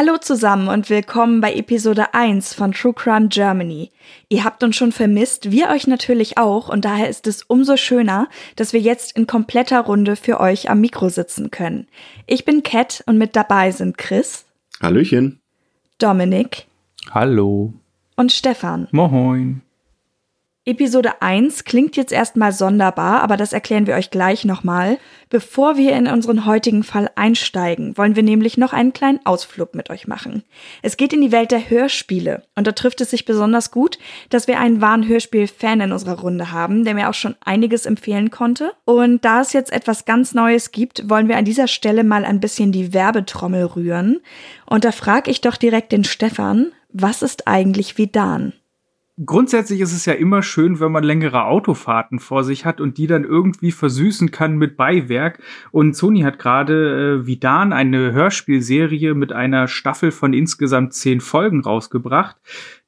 Hallo zusammen und willkommen bei Episode 1 von True Crime Germany. Ihr habt uns schon vermisst, wir euch natürlich auch und daher ist es umso schöner, dass wir jetzt in kompletter Runde für euch am Mikro sitzen können. Ich bin Kat und mit dabei sind Chris. Hallöchen. Dominik. Hallo. Und Stefan. Moin. Episode 1 klingt jetzt erstmal sonderbar, aber das erklären wir euch gleich nochmal. Bevor wir in unseren heutigen Fall einsteigen, wollen wir nämlich noch einen kleinen Ausflug mit euch machen. Es geht in die Welt der Hörspiele und da trifft es sich besonders gut, dass wir einen wahren Hörspiel-Fan in unserer Runde haben, der mir auch schon einiges empfehlen konnte. Und da es jetzt etwas ganz Neues gibt, wollen wir an dieser Stelle mal ein bisschen die Werbetrommel rühren. Und da frage ich doch direkt den Stefan, was ist eigentlich Vidan? Grundsätzlich ist es ja immer schön, wenn man längere Autofahrten vor sich hat und die dann irgendwie versüßen kann mit Beiwerk. Und Sony hat gerade äh, Vidan eine Hörspielserie mit einer Staffel von insgesamt zehn Folgen rausgebracht.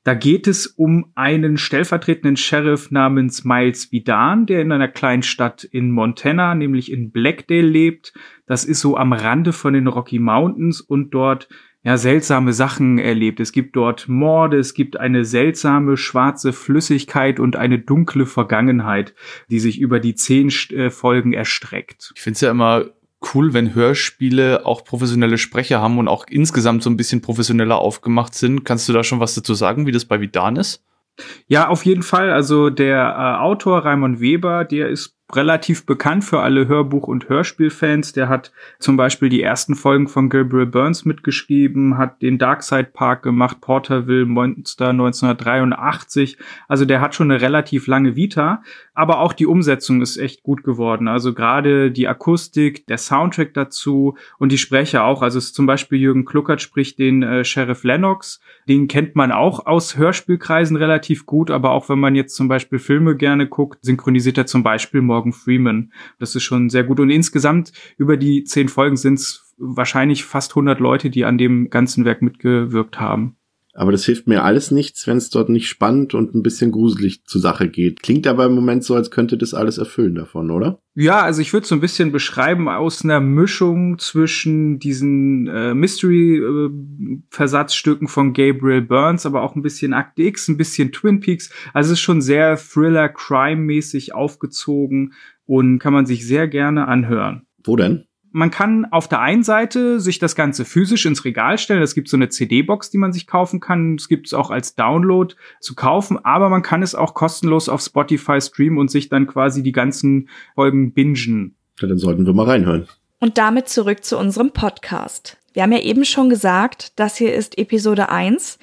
Da geht es um einen stellvertretenden Sheriff namens Miles Vidan, der in einer kleinen Stadt in Montana, nämlich in Blackdale lebt. Das ist so am Rande von den Rocky Mountains und dort ja, seltsame Sachen erlebt. Es gibt dort Morde, es gibt eine seltsame schwarze Flüssigkeit und eine dunkle Vergangenheit, die sich über die zehn äh, Folgen erstreckt. Ich finde es ja immer cool, wenn Hörspiele auch professionelle Sprecher haben und auch insgesamt so ein bisschen professioneller aufgemacht sind. Kannst du da schon was dazu sagen, wie das bei Vidan ist? Ja, auf jeden Fall. Also der äh, Autor Raimon Weber, der ist relativ bekannt für alle Hörbuch- und Hörspielfans. Der hat zum Beispiel die ersten Folgen von Gabriel Burns mitgeschrieben, hat den Darkside Park gemacht, Porterville Monster 1983. Also der hat schon eine relativ lange Vita, aber auch die Umsetzung ist echt gut geworden. Also gerade die Akustik, der Soundtrack dazu und die Sprecher auch. Also zum Beispiel Jürgen Kluckert spricht den äh, Sheriff Lennox. Den kennt man auch aus Hörspielkreisen relativ gut, aber auch wenn man jetzt zum Beispiel Filme gerne guckt, synchronisiert er zum Beispiel Morgan Morgan Freeman. Das ist schon sehr gut. Und insgesamt über die zehn Folgen sind es wahrscheinlich fast 100 Leute, die an dem ganzen Werk mitgewirkt haben. Aber das hilft mir alles nichts, wenn es dort nicht spannend und ein bisschen gruselig zur Sache geht. Klingt aber im Moment so, als könnte das alles erfüllen davon, oder? Ja, also ich würde so ein bisschen beschreiben aus einer Mischung zwischen diesen äh, Mystery-Versatzstücken äh, von Gabriel Burns, aber auch ein bisschen Act X, ein bisschen Twin Peaks. Also es ist schon sehr Thriller-Crime-mäßig aufgezogen und kann man sich sehr gerne anhören. Wo denn? Man kann auf der einen Seite sich das Ganze physisch ins Regal stellen. Es gibt so eine CD-Box, die man sich kaufen kann. Es gibt es auch als Download zu kaufen, aber man kann es auch kostenlos auf Spotify streamen und sich dann quasi die ganzen Folgen bingen. Ja, dann sollten wir mal reinhören. Und damit zurück zu unserem Podcast. Wir haben ja eben schon gesagt, das hier ist Episode 1.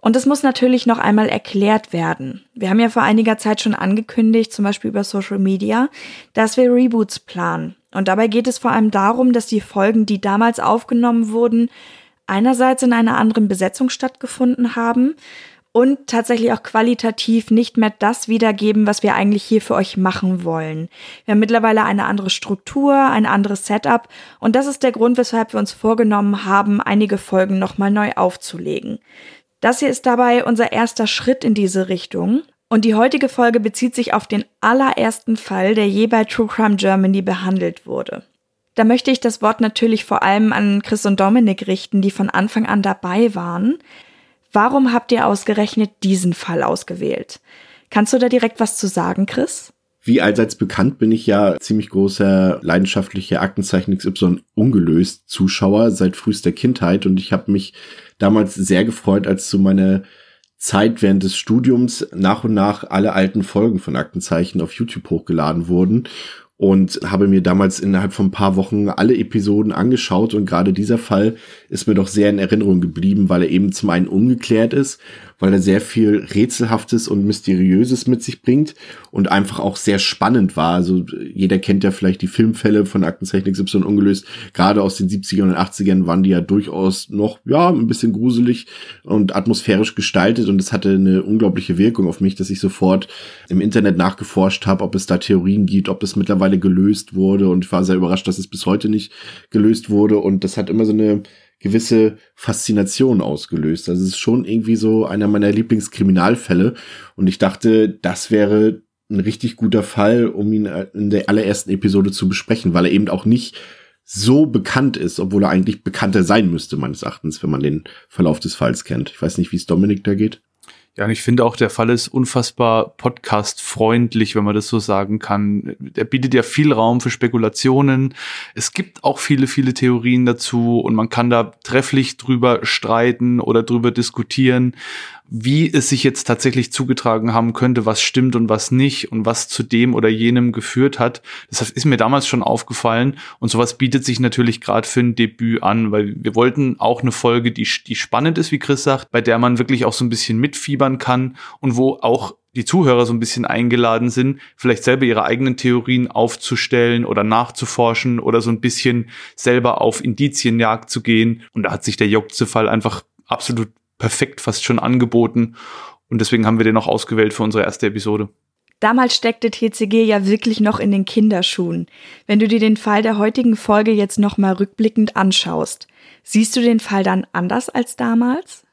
Und es muss natürlich noch einmal erklärt werden. Wir haben ja vor einiger Zeit schon angekündigt, zum Beispiel über Social Media, dass wir Reboots planen. Und dabei geht es vor allem darum, dass die Folgen, die damals aufgenommen wurden, einerseits in einer anderen Besetzung stattgefunden haben und tatsächlich auch qualitativ nicht mehr das wiedergeben, was wir eigentlich hier für euch machen wollen. Wir haben mittlerweile eine andere Struktur, ein anderes Setup und das ist der Grund, weshalb wir uns vorgenommen haben, einige Folgen nochmal neu aufzulegen. Das hier ist dabei unser erster Schritt in diese Richtung und die heutige Folge bezieht sich auf den allerersten Fall, der je bei True Crime Germany behandelt wurde. Da möchte ich das Wort natürlich vor allem an Chris und Dominik richten, die von Anfang an dabei waren. Warum habt ihr ausgerechnet diesen Fall ausgewählt? Kannst du da direkt was zu sagen, Chris? Wie allseits bekannt bin ich ja ziemlich großer leidenschaftlicher Aktenzeichen XY ungelöst Zuschauer seit frühester Kindheit und ich habe mich damals sehr gefreut, als so meine Zeit während des Studiums nach und nach alle alten Folgen von Aktenzeichen auf YouTube hochgeladen wurden und habe mir damals innerhalb von ein paar Wochen alle Episoden angeschaut und gerade dieser Fall ist mir doch sehr in Erinnerung geblieben, weil er eben zum einen ungeklärt ist, weil er sehr viel Rätselhaftes und Mysteriöses mit sich bringt und einfach auch sehr spannend war. Also jeder kennt ja vielleicht die Filmfälle von Aktenzeichen XY ungelöst. Gerade aus den 70ern und 80ern waren die ja durchaus noch, ja, ein bisschen gruselig und atmosphärisch gestaltet und es hatte eine unglaubliche Wirkung auf mich, dass ich sofort im Internet nachgeforscht habe, ob es da Theorien gibt, ob es mittlerweile gelöst wurde und ich war sehr überrascht, dass es bis heute nicht gelöst wurde und das hat immer so eine gewisse Faszination ausgelöst. Also es ist schon irgendwie so einer meiner Lieblingskriminalfälle und ich dachte, das wäre ein richtig guter Fall, um ihn in der allerersten Episode zu besprechen, weil er eben auch nicht so bekannt ist, obwohl er eigentlich bekannter sein müsste, meines Erachtens, wenn man den Verlauf des Falls kennt. Ich weiß nicht, wie es Dominik da geht. Ja, und ich finde auch, der Fall ist unfassbar podcast-freundlich, wenn man das so sagen kann. Er bietet ja viel Raum für Spekulationen. Es gibt auch viele, viele Theorien dazu und man kann da trefflich drüber streiten oder drüber diskutieren wie es sich jetzt tatsächlich zugetragen haben könnte, was stimmt und was nicht und was zu dem oder jenem geführt hat. Das ist mir damals schon aufgefallen und sowas bietet sich natürlich gerade für ein Debüt an, weil wir wollten auch eine Folge, die, die spannend ist, wie Chris sagt, bei der man wirklich auch so ein bisschen mitfiebern kann und wo auch die Zuhörer so ein bisschen eingeladen sind, vielleicht selber ihre eigenen Theorien aufzustellen oder nachzuforschen oder so ein bisschen selber auf Indizienjagd zu gehen. Und da hat sich der Jokze-Fall einfach absolut perfekt fast schon angeboten. Und deswegen haben wir den auch ausgewählt für unsere erste Episode. Damals steckte TCG ja wirklich noch in den Kinderschuhen. Wenn du dir den Fall der heutigen Folge jetzt nochmal rückblickend anschaust, siehst du den Fall dann anders als damals?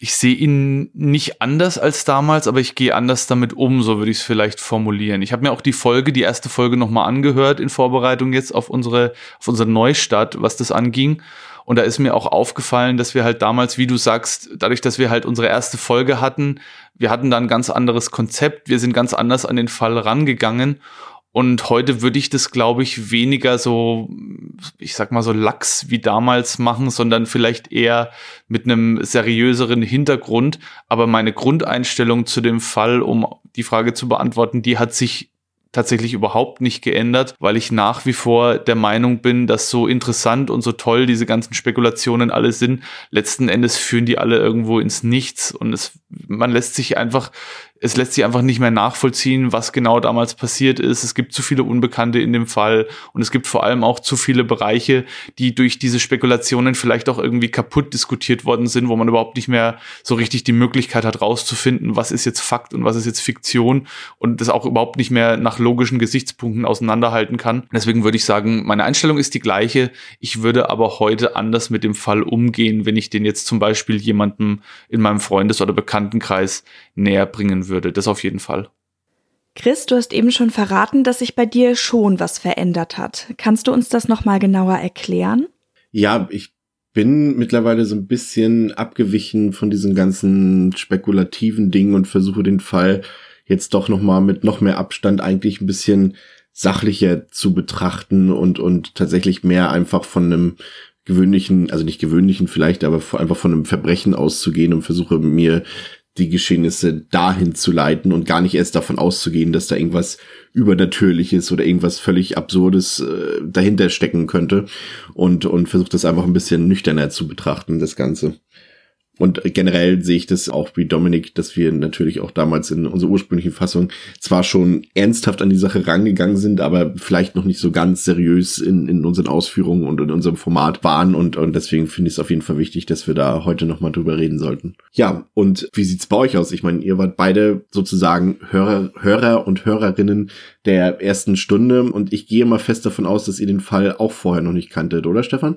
Ich sehe ihn nicht anders als damals, aber ich gehe anders damit um, so würde ich es vielleicht formulieren. Ich habe mir auch die Folge, die erste Folge nochmal angehört in Vorbereitung jetzt auf unsere, auf unsere Neustart, was das anging. Und da ist mir auch aufgefallen, dass wir halt damals, wie du sagst, dadurch, dass wir halt unsere erste Folge hatten, wir hatten da ein ganz anderes Konzept, wir sind ganz anders an den Fall rangegangen. Und heute würde ich das, glaube ich, weniger so, ich sag mal so lax wie damals machen, sondern vielleicht eher mit einem seriöseren Hintergrund. Aber meine Grundeinstellung zu dem Fall, um die Frage zu beantworten, die hat sich tatsächlich überhaupt nicht geändert, weil ich nach wie vor der Meinung bin, dass so interessant und so toll diese ganzen Spekulationen alle sind, letzten Endes führen die alle irgendwo ins Nichts und es, man lässt sich einfach es lässt sich einfach nicht mehr nachvollziehen, was genau damals passiert ist. Es gibt zu viele Unbekannte in dem Fall und es gibt vor allem auch zu viele Bereiche, die durch diese Spekulationen vielleicht auch irgendwie kaputt diskutiert worden sind, wo man überhaupt nicht mehr so richtig die Möglichkeit hat, rauszufinden, was ist jetzt Fakt und was ist jetzt Fiktion und das auch überhaupt nicht mehr nach logischen Gesichtspunkten auseinanderhalten kann. Deswegen würde ich sagen, meine Einstellung ist die gleiche. Ich würde aber heute anders mit dem Fall umgehen, wenn ich den jetzt zum Beispiel jemandem in meinem Freundes- oder Bekanntenkreis näher bringen würde. Das auf jeden Fall. Chris, du hast eben schon verraten, dass sich bei dir schon was verändert hat. Kannst du uns das nochmal genauer erklären? Ja, ich bin mittlerweile so ein bisschen abgewichen von diesen ganzen spekulativen Dingen und versuche den Fall jetzt doch nochmal mit noch mehr Abstand eigentlich ein bisschen sachlicher zu betrachten und, und tatsächlich mehr einfach von einem gewöhnlichen, also nicht gewöhnlichen vielleicht, aber einfach von einem Verbrechen auszugehen und versuche mir die Geschehnisse dahin zu leiten und gar nicht erst davon auszugehen, dass da irgendwas Übernatürliches oder irgendwas völlig Absurdes äh, dahinter stecken könnte und, und versucht das einfach ein bisschen nüchterner zu betrachten, das Ganze. Und generell sehe ich das auch wie Dominik, dass wir natürlich auch damals in unserer ursprünglichen Fassung zwar schon ernsthaft an die Sache rangegangen sind, aber vielleicht noch nicht so ganz seriös in, in unseren Ausführungen und in unserem Format waren. Und, und deswegen finde ich es auf jeden Fall wichtig, dass wir da heute nochmal drüber reden sollten. Ja, und wie sieht's bei euch aus? Ich meine, ihr wart beide sozusagen Hörer, Hörer und Hörerinnen der ersten Stunde und ich gehe mal fest davon aus, dass ihr den Fall auch vorher noch nicht kanntet, oder Stefan?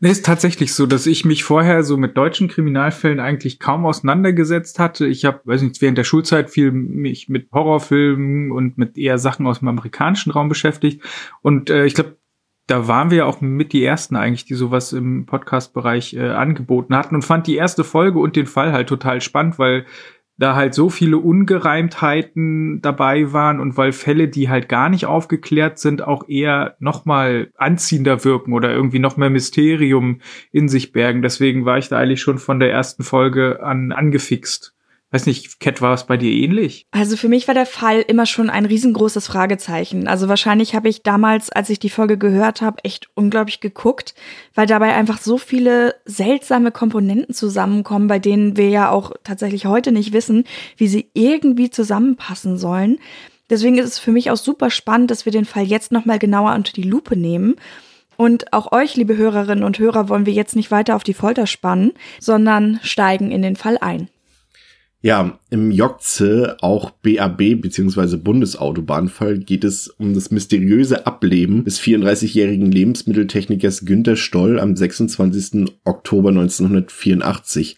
Nee, ist tatsächlich so, dass ich mich vorher so mit deutschen Kriminalfällen eigentlich kaum auseinandergesetzt hatte. Ich habe, weiß nicht, während der Schulzeit viel mich mit Horrorfilmen und mit eher Sachen aus dem amerikanischen Raum beschäftigt. Und äh, ich glaube, da waren wir auch mit die ersten eigentlich, die sowas im Podcast-Bereich äh, angeboten hatten und fand die erste Folge und den Fall halt total spannend, weil da halt so viele Ungereimtheiten dabei waren und weil Fälle, die halt gar nicht aufgeklärt sind, auch eher noch mal anziehender wirken oder irgendwie noch mehr Mysterium in sich bergen. Deswegen war ich da eigentlich schon von der ersten Folge an angefixt. Weiß nicht, Cat, war es bei dir ähnlich? Also für mich war der Fall immer schon ein riesengroßes Fragezeichen. Also wahrscheinlich habe ich damals, als ich die Folge gehört habe, echt unglaublich geguckt, weil dabei einfach so viele seltsame Komponenten zusammenkommen, bei denen wir ja auch tatsächlich heute nicht wissen, wie sie irgendwie zusammenpassen sollen. Deswegen ist es für mich auch super spannend, dass wir den Fall jetzt nochmal genauer unter die Lupe nehmen. Und auch euch, liebe Hörerinnen und Hörer, wollen wir jetzt nicht weiter auf die Folter spannen, sondern steigen in den Fall ein. Ja, im Jokze, auch BAB bzw. Bundesautobahnfall, geht es um das mysteriöse Ableben des 34-jährigen Lebensmitteltechnikers Günter Stoll am 26. Oktober 1984.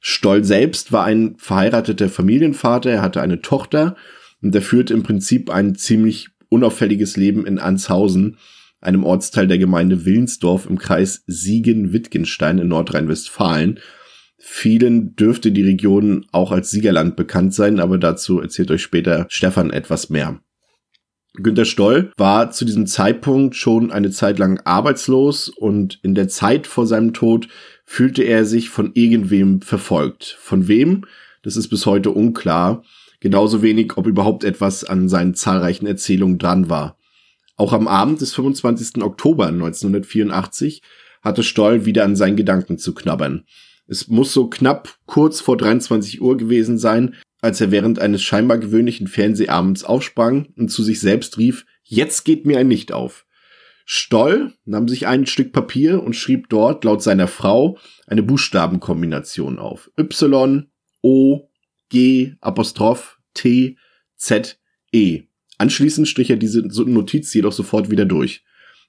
Stoll selbst war ein verheirateter Familienvater, er hatte eine Tochter und er führte im Prinzip ein ziemlich unauffälliges Leben in Anshausen, einem Ortsteil der Gemeinde Willensdorf im Kreis Siegen-Wittgenstein in Nordrhein-Westfalen Vielen dürfte die Region auch als Siegerland bekannt sein, aber dazu erzählt euch später Stefan etwas mehr. Günter Stoll war zu diesem Zeitpunkt schon eine Zeit lang arbeitslos und in der Zeit vor seinem Tod fühlte er sich von irgendwem verfolgt. Von wem? Das ist bis heute unklar. Genauso wenig, ob überhaupt etwas an seinen zahlreichen Erzählungen dran war. Auch am Abend des 25. Oktober 1984 hatte Stoll wieder an seinen Gedanken zu knabbern. Es muss so knapp kurz vor 23 Uhr gewesen sein, als er während eines scheinbar gewöhnlichen Fernsehabends aufsprang und zu sich selbst rief, jetzt geht mir ein Licht auf. Stoll nahm sich ein Stück Papier und schrieb dort laut seiner Frau eine Buchstabenkombination auf. Y, O, G, Apostroph, T, Z, E. Anschließend strich er diese Notiz jedoch sofort wieder durch.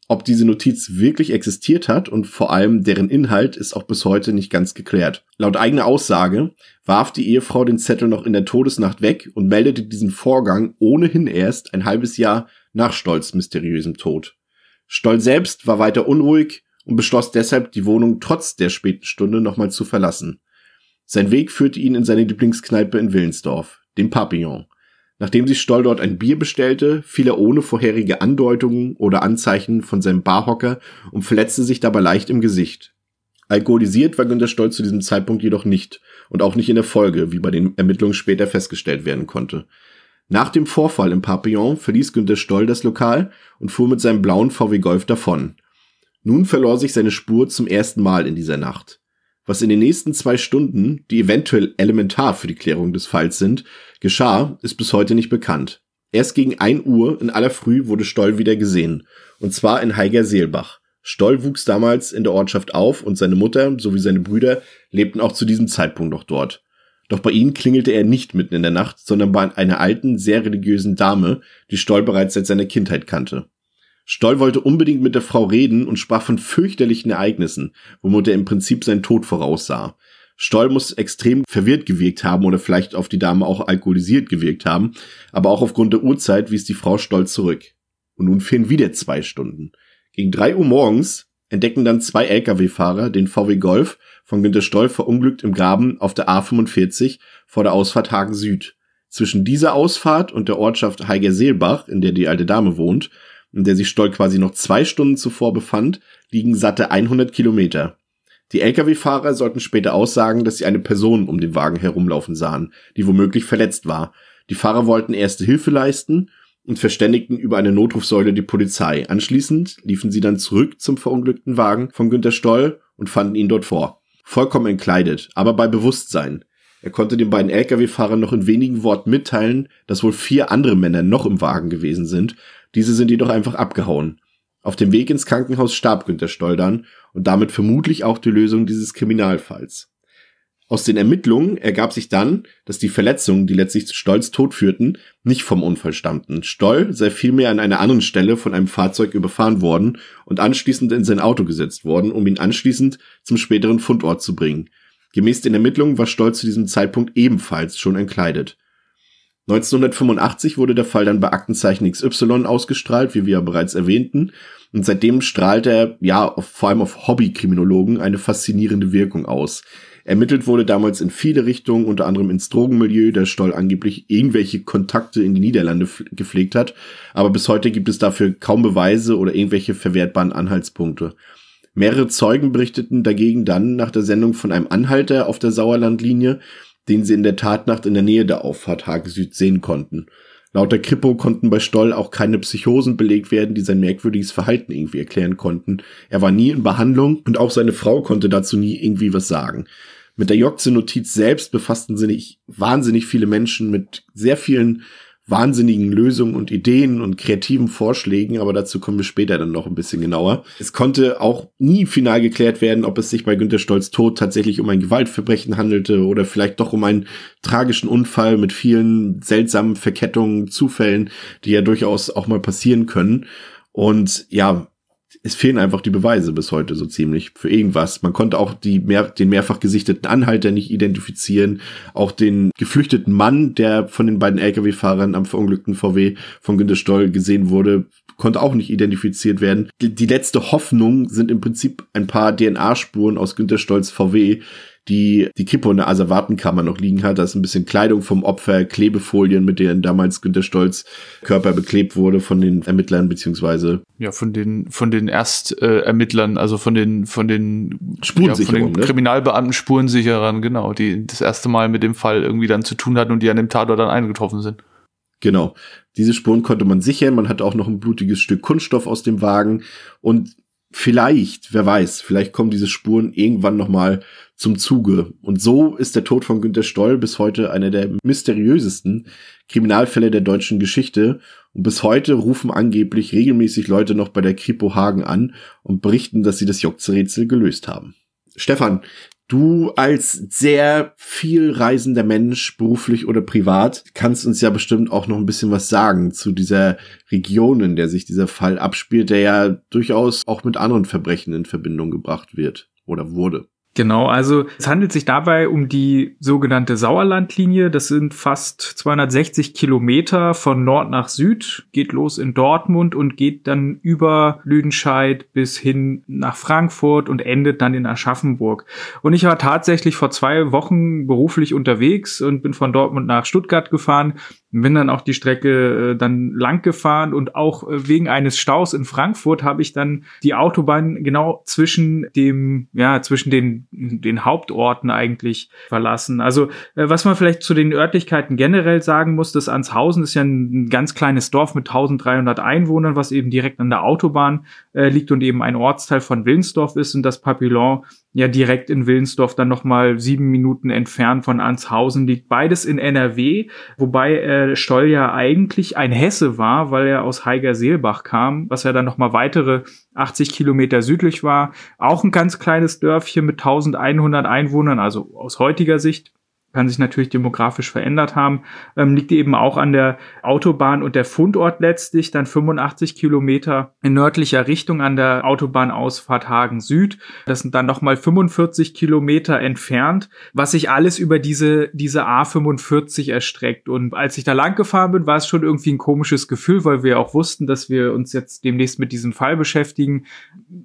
Ob diese Notiz wirklich existiert hat und vor allem deren Inhalt ist auch bis heute nicht ganz geklärt. Laut eigener Aussage warf die Ehefrau den Zettel noch in der Todesnacht weg und meldete diesen Vorgang ohnehin erst ein halbes Jahr nach Stolz mysteriösem Tod. Stoll selbst war weiter unruhig und beschloss deshalb, die Wohnung trotz der späten Stunde nochmal zu verlassen. Sein Weg führte ihn in seine Lieblingskneipe in Willensdorf, dem Papillon. Nachdem sich Stoll dort ein Bier bestellte, fiel er ohne vorherige Andeutungen oder Anzeichen von seinem Barhocker und verletzte sich dabei leicht im Gesicht. Alkoholisiert war Günter Stoll zu diesem Zeitpunkt jedoch nicht und auch nicht in der Folge, wie bei den Ermittlungen später festgestellt werden konnte. Nach dem Vorfall im Papillon verließ Günter Stoll das Lokal und fuhr mit seinem blauen VW Golf davon. Nun verlor sich seine Spur zum ersten Mal in dieser Nacht. Was in den nächsten zwei Stunden, die eventuell elementar für die Klärung des Falls sind, geschah, ist bis heute nicht bekannt. Erst gegen ein Uhr in aller Früh wurde Stoll wieder gesehen. Und zwar in Heiger-Seelbach. Stoll wuchs damals in der Ortschaft auf und seine Mutter sowie seine Brüder lebten auch zu diesem Zeitpunkt noch dort. Doch bei ihnen klingelte er nicht mitten in der Nacht, sondern bei einer alten, sehr religiösen Dame, die Stoll bereits seit seiner Kindheit kannte. Stoll wollte unbedingt mit der Frau reden und sprach von fürchterlichen Ereignissen, womit er im Prinzip seinen Tod voraussah. Stoll muss extrem verwirrt gewirkt haben oder vielleicht auf die Dame auch alkoholisiert gewirkt haben, aber auch aufgrund der Uhrzeit wies die Frau Stoll zurück. Und nun fehlen wieder zwei Stunden. Gegen drei Uhr morgens entdecken dann zwei Lkw-Fahrer den VW Golf von Günter Stoll verunglückt im Graben auf der A45 vor der Ausfahrt Hagen Süd. Zwischen dieser Ausfahrt und der Ortschaft Heiger-Seelbach, in der die alte Dame wohnt, in der sich Stoll quasi noch zwei Stunden zuvor befand, liegen satte 100 Kilometer. Die Lkw-Fahrer sollten später aussagen, dass sie eine Person um den Wagen herumlaufen sahen, die womöglich verletzt war. Die Fahrer wollten erste Hilfe leisten und verständigten über eine Notrufsäule die Polizei. Anschließend liefen sie dann zurück zum verunglückten Wagen von Günter Stoll und fanden ihn dort vor. Vollkommen entkleidet, aber bei Bewusstsein. Er konnte den beiden Lkw-Fahrern noch in wenigen Worten mitteilen, dass wohl vier andere Männer noch im Wagen gewesen sind diese sind jedoch einfach abgehauen. Auf dem Weg ins Krankenhaus starb Günter Stoldern und damit vermutlich auch die Lösung dieses Kriminalfalls. Aus den Ermittlungen ergab sich dann, dass die Verletzungen, die letztlich zu Stolls Tod führten, nicht vom Unfall stammten. Stoll sei vielmehr an einer anderen Stelle von einem Fahrzeug überfahren worden und anschließend in sein Auto gesetzt worden, um ihn anschließend zum späteren Fundort zu bringen. Gemäß den Ermittlungen war Stoll zu diesem Zeitpunkt ebenfalls schon entkleidet. 1985 wurde der Fall dann bei Aktenzeichen XY ausgestrahlt, wie wir ja bereits erwähnten. Und seitdem strahlt er, ja, auf, vor allem auf Hobbykriminologen eine faszinierende Wirkung aus. Ermittelt wurde damals in viele Richtungen, unter anderem ins Drogenmilieu, der Stoll angeblich irgendwelche Kontakte in die Niederlande gepflegt hat. Aber bis heute gibt es dafür kaum Beweise oder irgendwelche verwertbaren Anhaltspunkte. Mehrere Zeugen berichteten dagegen dann nach der Sendung von einem Anhalter auf der Sauerlandlinie, den sie in der Tatnacht in der Nähe der Auffahrt Hage Süd sehen konnten. Laut der Kripo konnten bei Stoll auch keine Psychosen belegt werden, die sein merkwürdiges Verhalten irgendwie erklären konnten. Er war nie in Behandlung und auch seine Frau konnte dazu nie irgendwie was sagen. Mit der Jokze-Notiz selbst befassten sich wahnsinnig viele Menschen mit sehr vielen wahnsinnigen Lösungen und Ideen und kreativen Vorschlägen, aber dazu kommen wir später dann noch ein bisschen genauer. Es konnte auch nie final geklärt werden, ob es sich bei Günter Stolz Tod tatsächlich um ein Gewaltverbrechen handelte oder vielleicht doch um einen tragischen Unfall mit vielen seltsamen Verkettungen, Zufällen, die ja durchaus auch mal passieren können. Und ja, es fehlen einfach die Beweise bis heute so ziemlich für irgendwas. Man konnte auch die mehr, den mehrfach gesichteten Anhalter nicht identifizieren, auch den geflüchteten Mann, der von den beiden Lkw-Fahrern am verunglückten VW von Günter Stoll gesehen wurde, konnte auch nicht identifiziert werden. Die, die letzte Hoffnung sind im Prinzip ein paar DNA-Spuren aus Günter Stolls VW, die die Kripo in der Asservatenkammer noch liegen hat. Da ist ein bisschen Kleidung vom Opfer, Klebefolien, mit denen damals Günter Stolz Körper beklebt wurde von den Ermittlern beziehungsweise ja von den von den Erstermittlern, äh, also von den von den Spurensicherern, ja, von den ne? Kriminalbeamten Spurensicherern, genau, die das erste Mal mit dem Fall irgendwie dann zu tun hatten und die an dem Tatort dann eingetroffen sind. Genau. Diese Spuren konnte man sichern. Man hatte auch noch ein blutiges Stück Kunststoff aus dem Wagen und vielleicht, wer weiß, vielleicht kommen diese Spuren irgendwann noch mal zum Zuge. Und so ist der Tod von Günter Stoll bis heute einer der mysteriösesten Kriminalfälle der deutschen Geschichte. Und bis heute rufen angeblich regelmäßig Leute noch bei der Kripo Hagen an und berichten, dass sie das Jokze-Rätsel gelöst haben. Stefan, du als sehr viel reisender Mensch, beruflich oder privat, kannst uns ja bestimmt auch noch ein bisschen was sagen zu dieser Region, in der sich dieser Fall abspielt, der ja durchaus auch mit anderen Verbrechen in Verbindung gebracht wird oder wurde. Genau, also es handelt sich dabei um die sogenannte Sauerlandlinie. Das sind fast 260 Kilometer von Nord nach Süd, geht los in Dortmund und geht dann über Lüdenscheid bis hin nach Frankfurt und endet dann in Aschaffenburg. Und ich war tatsächlich vor zwei Wochen beruflich unterwegs und bin von Dortmund nach Stuttgart gefahren bin dann auch die Strecke äh, dann lang gefahren und auch äh, wegen eines Staus in Frankfurt habe ich dann die Autobahn genau zwischen dem, ja, zwischen den, den Hauptorten eigentlich verlassen. Also, äh, was man vielleicht zu den Örtlichkeiten generell sagen muss, das Anshausen ist ja ein ganz kleines Dorf mit 1300 Einwohnern, was eben direkt an der Autobahn äh, liegt und eben ein Ortsteil von Willensdorf ist und das Papillon ja direkt in Willensdorf dann nochmal sieben Minuten entfernt von Anshausen liegt. Beides in NRW, wobei äh, Stoll ja eigentlich ein Hesse war, weil er aus Heiger-Seelbach kam, was ja dann nochmal weitere 80 Kilometer südlich war. Auch ein ganz kleines Dörfchen mit 1100 Einwohnern, also aus heutiger Sicht kann sich natürlich demografisch verändert haben, ähm, liegt eben auch an der Autobahn und der Fundort letztlich dann 85 Kilometer in nördlicher Richtung an der Autobahnausfahrt Hagen Süd. Das sind dann nochmal 45 Kilometer entfernt, was sich alles über diese, diese A45 erstreckt. Und als ich da lang gefahren bin, war es schon irgendwie ein komisches Gefühl, weil wir auch wussten, dass wir uns jetzt demnächst mit diesem Fall beschäftigen.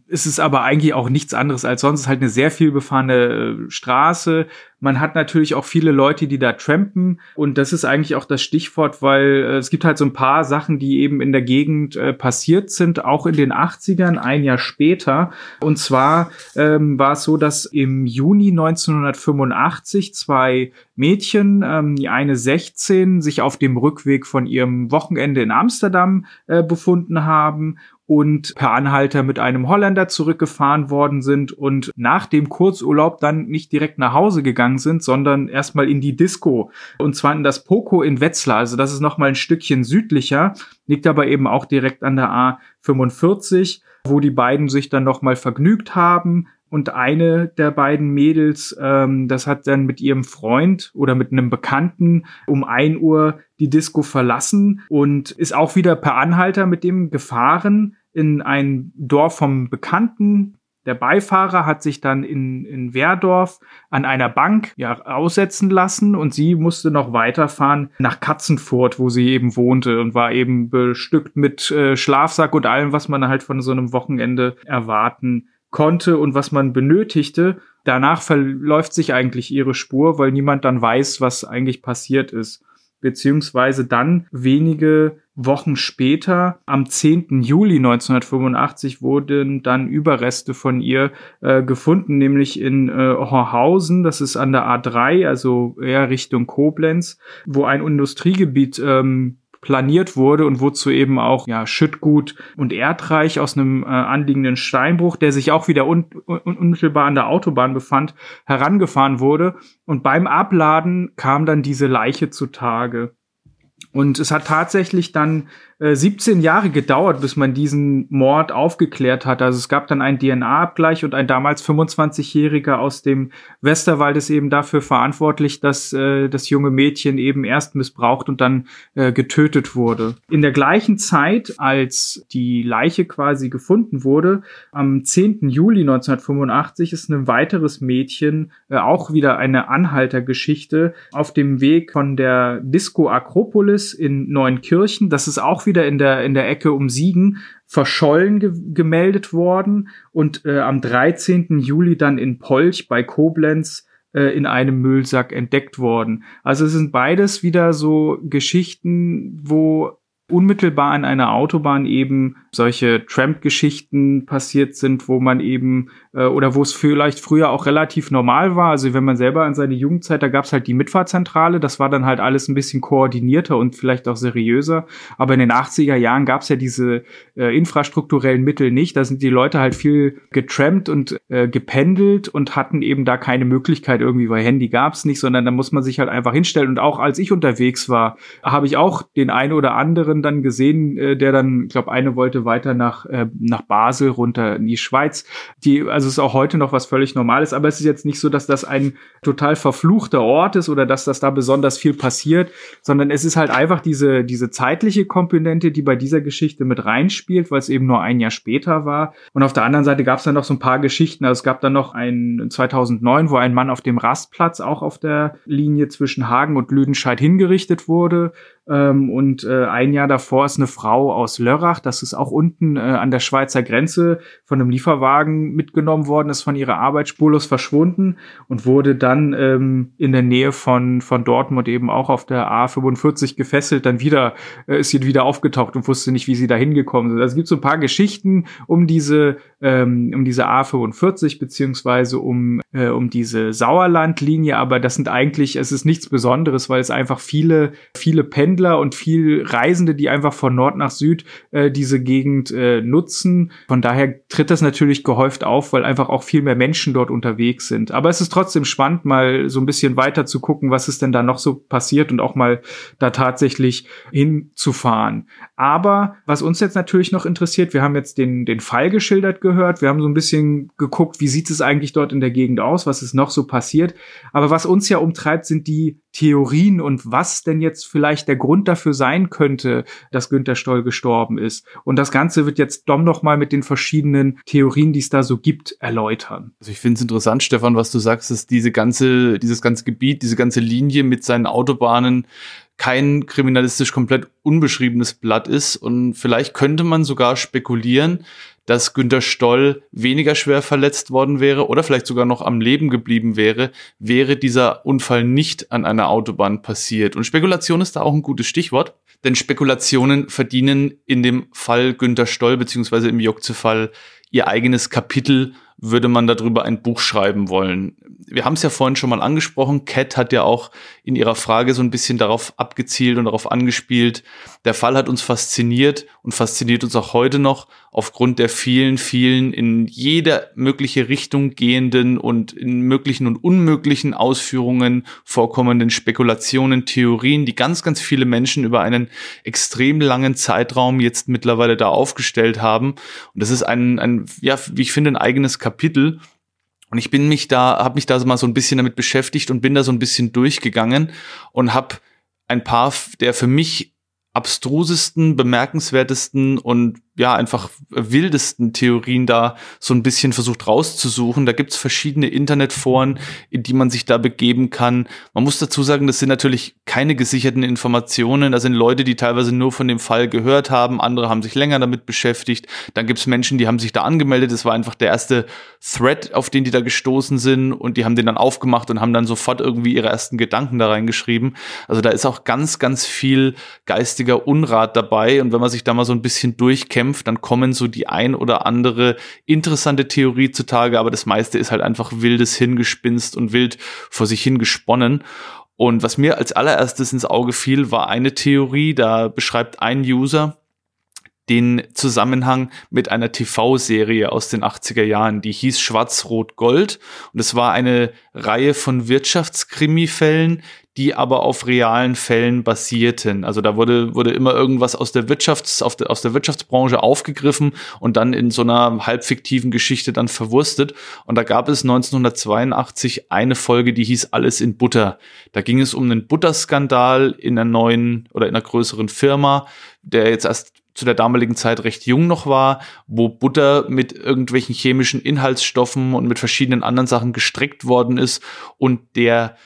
Es ist aber eigentlich auch nichts anderes als sonst. Es ist halt eine sehr viel befahrene äh, Straße man hat natürlich auch viele Leute, die da trampen. Und das ist eigentlich auch das Stichwort, weil äh, es gibt halt so ein paar Sachen, die eben in der Gegend äh, passiert sind, auch in den 80ern, ein Jahr später. Und zwar ähm, war es so, dass im Juni 1985 zwei Mädchen, ähm, die eine 16, sich auf dem Rückweg von ihrem Wochenende in Amsterdam äh, befunden haben und per Anhalter mit einem Holländer zurückgefahren worden sind und nach dem Kurzurlaub dann nicht direkt nach Hause gegangen sind, sondern erstmal in die Disco. Und zwar in das Poco in Wetzlar. Also das ist nochmal ein Stückchen südlicher, liegt aber eben auch direkt an der A45, wo die beiden sich dann nochmal vergnügt haben, und eine der beiden Mädels, ähm, das hat dann mit ihrem Freund oder mit einem Bekannten um ein Uhr die Disco verlassen und ist auch wieder per Anhalter mit dem gefahren in ein Dorf vom Bekannten. Der Beifahrer hat sich dann in, in Wehrdorf an einer Bank ja, aussetzen lassen und sie musste noch weiterfahren nach Katzenfurt, wo sie eben wohnte und war eben bestückt mit äh, Schlafsack und allem, was man halt von so einem Wochenende erwarten konnte und was man benötigte. Danach verläuft sich eigentlich ihre Spur, weil niemand dann weiß, was eigentlich passiert ist. Beziehungsweise dann wenige Wochen später, am 10. Juli 1985, wurden dann Überreste von ihr äh, gefunden, nämlich in äh, Horhausen, das ist an der A3, also eher Richtung Koblenz, wo ein Industriegebiet ähm, planiert wurde und wozu eben auch ja, Schüttgut und Erdreich aus einem äh, anliegenden Steinbruch, der sich auch wieder un un unmittelbar an der Autobahn befand, herangefahren wurde. Und beim Abladen kam dann diese Leiche zutage. Und es hat tatsächlich dann äh, 17 Jahre gedauert, bis man diesen Mord aufgeklärt hat. Also es gab dann einen DNA-Abgleich und ein damals 25-Jähriger aus dem Westerwald ist eben dafür verantwortlich, dass äh, das junge Mädchen eben erst missbraucht und dann äh, getötet wurde. In der gleichen Zeit, als die Leiche quasi gefunden wurde, am 10. Juli 1985 ist ein weiteres Mädchen, äh, auch wieder eine Anhaltergeschichte, auf dem Weg von der Disco Akropolis in Neunkirchen. Das ist auch wieder in der, in der Ecke um Siegen verschollen ge gemeldet worden und äh, am 13. Juli dann in Polch bei Koblenz äh, in einem Müllsack entdeckt worden. Also es sind beides wieder so Geschichten, wo unmittelbar an einer Autobahn eben solche Tramp-Geschichten passiert sind, wo man eben äh, oder wo es vielleicht früher auch relativ normal war. Also wenn man selber an seine Jugendzeit, da gab es halt die Mitfahrzentrale, das war dann halt alles ein bisschen koordinierter und vielleicht auch seriöser. Aber in den 80er Jahren gab es ja diese äh, infrastrukturellen Mittel nicht. Da sind die Leute halt viel getrampt und äh, gependelt und hatten eben da keine Möglichkeit irgendwie, weil Handy gab es nicht, sondern da muss man sich halt einfach hinstellen. Und auch als ich unterwegs war, habe ich auch den einen oder anderen dann gesehen, äh, der dann, ich glaube, eine wollte weiter nach, äh, nach Basel runter in die Schweiz. Die, also es ist auch heute noch was völlig Normales, aber es ist jetzt nicht so, dass das ein total verfluchter Ort ist oder dass das da besonders viel passiert, sondern es ist halt einfach diese, diese zeitliche Komponente, die bei dieser Geschichte mit reinspielt, weil es eben nur ein Jahr später war. Und auf der anderen Seite gab es dann noch so ein paar Geschichten. Also es gab dann noch ein 2009, wo ein Mann auf dem Rastplatz auch auf der Linie zwischen Hagen und Lüdenscheid hingerichtet wurde. Ähm, und äh, ein Jahr davor ist eine Frau aus Lörrach, das ist auch unten äh, an der Schweizer Grenze, von einem Lieferwagen mitgenommen worden, ist von ihrer Arbeit spurlos verschwunden und wurde dann ähm, in der Nähe von, von Dortmund eben auch auf der A45 gefesselt, dann wieder äh, ist sie wieder aufgetaucht und wusste nicht, wie sie da hingekommen sind. Also es gibt so ein paar Geschichten um diese, ähm, um diese A45 beziehungsweise um, äh, um diese Sauerlandlinie, aber das sind eigentlich, es ist nichts Besonderes, weil es einfach viele, viele Pendel Pendler und viel Reisende, die einfach von Nord nach Süd äh, diese Gegend äh, nutzen. Von daher tritt das natürlich gehäuft auf, weil einfach auch viel mehr Menschen dort unterwegs sind. Aber es ist trotzdem spannend, mal so ein bisschen weiter zu gucken, was ist denn da noch so passiert und auch mal da tatsächlich hinzufahren. Aber was uns jetzt natürlich noch interessiert, wir haben jetzt den, den Fall geschildert gehört, wir haben so ein bisschen geguckt, wie sieht es eigentlich dort in der Gegend aus, was ist noch so passiert. Aber was uns ja umtreibt, sind die Theorien und was denn jetzt vielleicht der Grund dafür sein könnte, dass Günter Stoll gestorben ist. Und das Ganze wird jetzt Dom noch mal mit den verschiedenen Theorien, die es da so gibt, erläutern. Also ich finde es interessant, Stefan, was du sagst, dass diese ganze, dieses ganze Gebiet, diese ganze Linie mit seinen Autobahnen kein kriminalistisch komplett unbeschriebenes Blatt ist. Und vielleicht könnte man sogar spekulieren, dass Günter Stoll weniger schwer verletzt worden wäre oder vielleicht sogar noch am Leben geblieben wäre, wäre dieser Unfall nicht an einer Autobahn passiert. Und Spekulation ist da auch ein gutes Stichwort, denn Spekulationen verdienen in dem Fall Günter Stoll beziehungsweise im Jokze-Fall ihr eigenes Kapitel würde man darüber ein Buch schreiben wollen. Wir haben es ja vorhin schon mal angesprochen. Cat hat ja auch in ihrer Frage so ein bisschen darauf abgezielt und darauf angespielt. Der Fall hat uns fasziniert und fasziniert uns auch heute noch aufgrund der vielen, vielen in jeder mögliche Richtung gehenden und in möglichen und unmöglichen Ausführungen vorkommenden Spekulationen, Theorien, die ganz, ganz viele Menschen über einen extrem langen Zeitraum jetzt mittlerweile da aufgestellt haben. Und das ist ein, ein ja, wie ich finde, ein eigenes Kapitel. Und ich bin mich da, habe mich da mal so ein bisschen damit beschäftigt und bin da so ein bisschen durchgegangen und habe ein paar der für mich abstrusesten, bemerkenswertesten und ja, einfach wildesten Theorien da so ein bisschen versucht rauszusuchen. Da gibt's verschiedene Internetforen, in die man sich da begeben kann. Man muss dazu sagen, das sind natürlich keine gesicherten Informationen. Da sind Leute, die teilweise nur von dem Fall gehört haben, andere haben sich länger damit beschäftigt. Dann gibt's Menschen, die haben sich da angemeldet. Das war einfach der erste Thread, auf den die da gestoßen sind und die haben den dann aufgemacht und haben dann sofort irgendwie ihre ersten Gedanken da reingeschrieben. Also da ist auch ganz, ganz viel geistiger Unrat dabei. Und wenn man sich da mal so ein bisschen durchkämpft, kämpft, dann kommen so die ein oder andere interessante Theorie zutage, aber das meiste ist halt einfach wildes Hingespinst und wild vor sich hingesponnen. Und was mir als allererstes ins Auge fiel, war eine Theorie, da beschreibt ein User, den Zusammenhang mit einer TV-Serie aus den 80er Jahren, die hieß Schwarz-Rot-Gold. Und es war eine Reihe von Wirtschaftskrimi-Fällen, die aber auf realen Fällen basierten. Also da wurde, wurde immer irgendwas aus der Wirtschafts-, auf der, aus der Wirtschaftsbranche aufgegriffen und dann in so einer halbfiktiven Geschichte dann verwurstet. Und da gab es 1982 eine Folge, die hieß Alles in Butter. Da ging es um einen Butterskandal in einer neuen oder in einer größeren Firma, der jetzt erst zu der damaligen Zeit recht jung noch war, wo Butter mit irgendwelchen chemischen Inhaltsstoffen und mit verschiedenen anderen Sachen gestrickt worden ist und der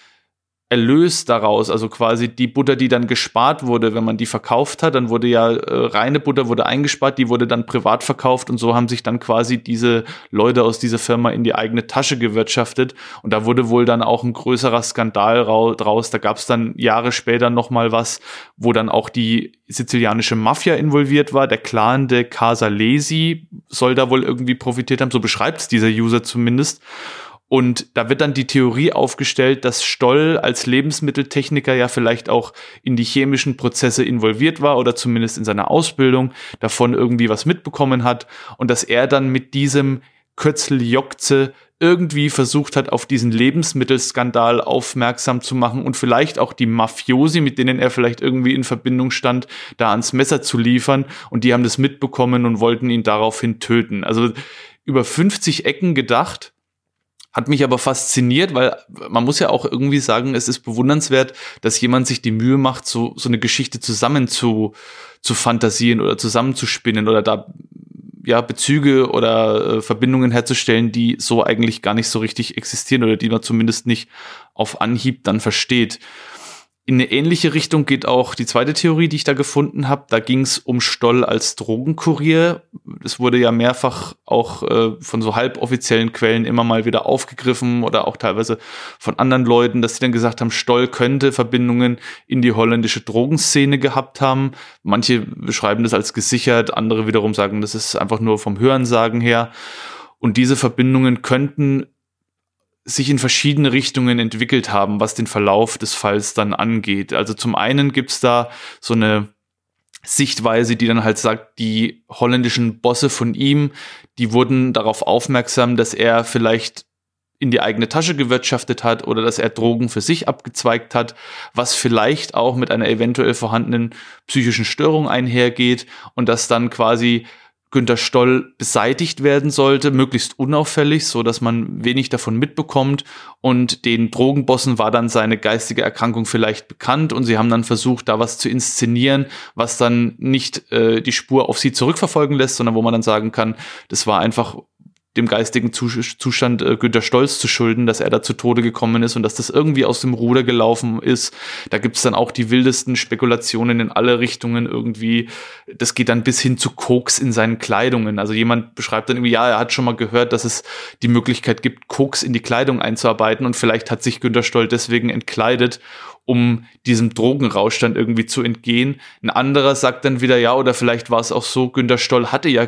Erlös daraus, also quasi die Butter, die dann gespart wurde, wenn man die verkauft hat, dann wurde ja äh, reine Butter wurde eingespart, die wurde dann privat verkauft und so haben sich dann quasi diese Leute aus dieser Firma in die eigene Tasche gewirtschaftet und da wurde wohl dann auch ein größerer Skandal draus. Da gab es dann Jahre später noch mal was, wo dann auch die sizilianische Mafia involviert war. Der Clan de Casalesi soll da wohl irgendwie profitiert haben, so beschreibt es dieser User zumindest. Und da wird dann die Theorie aufgestellt, dass Stoll als Lebensmitteltechniker ja vielleicht auch in die chemischen Prozesse involviert war oder zumindest in seiner Ausbildung davon irgendwie was mitbekommen hat und dass er dann mit diesem Kötzel-Jokze irgendwie versucht hat, auf diesen Lebensmittelskandal aufmerksam zu machen und vielleicht auch die Mafiosi, mit denen er vielleicht irgendwie in Verbindung stand, da ans Messer zu liefern. Und die haben das mitbekommen und wollten ihn daraufhin töten. Also über 50 Ecken gedacht hat mich aber fasziniert, weil man muss ja auch irgendwie sagen, es ist bewundernswert, dass jemand sich die Mühe macht, so, so eine Geschichte zusammen zu, zu fantasieren oder zusammenzuspinnen oder da ja Bezüge oder äh, Verbindungen herzustellen, die so eigentlich gar nicht so richtig existieren oder die man zumindest nicht auf Anhieb dann versteht. In eine ähnliche Richtung geht auch die zweite Theorie, die ich da gefunden habe. Da ging es um Stoll als Drogenkurier. Es wurde ja mehrfach auch äh, von so halboffiziellen Quellen immer mal wieder aufgegriffen oder auch teilweise von anderen Leuten, dass sie dann gesagt haben, Stoll könnte Verbindungen in die holländische Drogenszene gehabt haben. Manche beschreiben das als gesichert, andere wiederum sagen, das ist einfach nur vom Hörensagen her. Und diese Verbindungen könnten sich in verschiedene Richtungen entwickelt haben, was den Verlauf des Falls dann angeht. Also zum einen gibt's da so eine Sichtweise, die dann halt sagt, die holländischen Bosse von ihm, die wurden darauf aufmerksam, dass er vielleicht in die eigene Tasche gewirtschaftet hat oder dass er Drogen für sich abgezweigt hat, was vielleicht auch mit einer eventuell vorhandenen psychischen Störung einhergeht und dass dann quasi Günter Stoll beseitigt werden sollte, möglichst unauffällig, so dass man wenig davon mitbekommt. Und den Drogenbossen war dann seine geistige Erkrankung vielleicht bekannt und sie haben dann versucht, da was zu inszenieren, was dann nicht äh, die Spur auf sie zurückverfolgen lässt, sondern wo man dann sagen kann, das war einfach dem geistigen Zustand äh, Günter Stolz zu schulden, dass er da zu Tode gekommen ist und dass das irgendwie aus dem Ruder gelaufen ist. Da gibt's dann auch die wildesten Spekulationen in alle Richtungen irgendwie. Das geht dann bis hin zu Koks in seinen Kleidungen. Also jemand beschreibt dann irgendwie, ja, er hat schon mal gehört, dass es die Möglichkeit gibt, Koks in die Kleidung einzuarbeiten und vielleicht hat sich Günter Stoll deswegen entkleidet, um diesem Drogenrausch dann irgendwie zu entgehen. Ein anderer sagt dann wieder, ja, oder vielleicht war es auch so, Günter Stoll hatte ja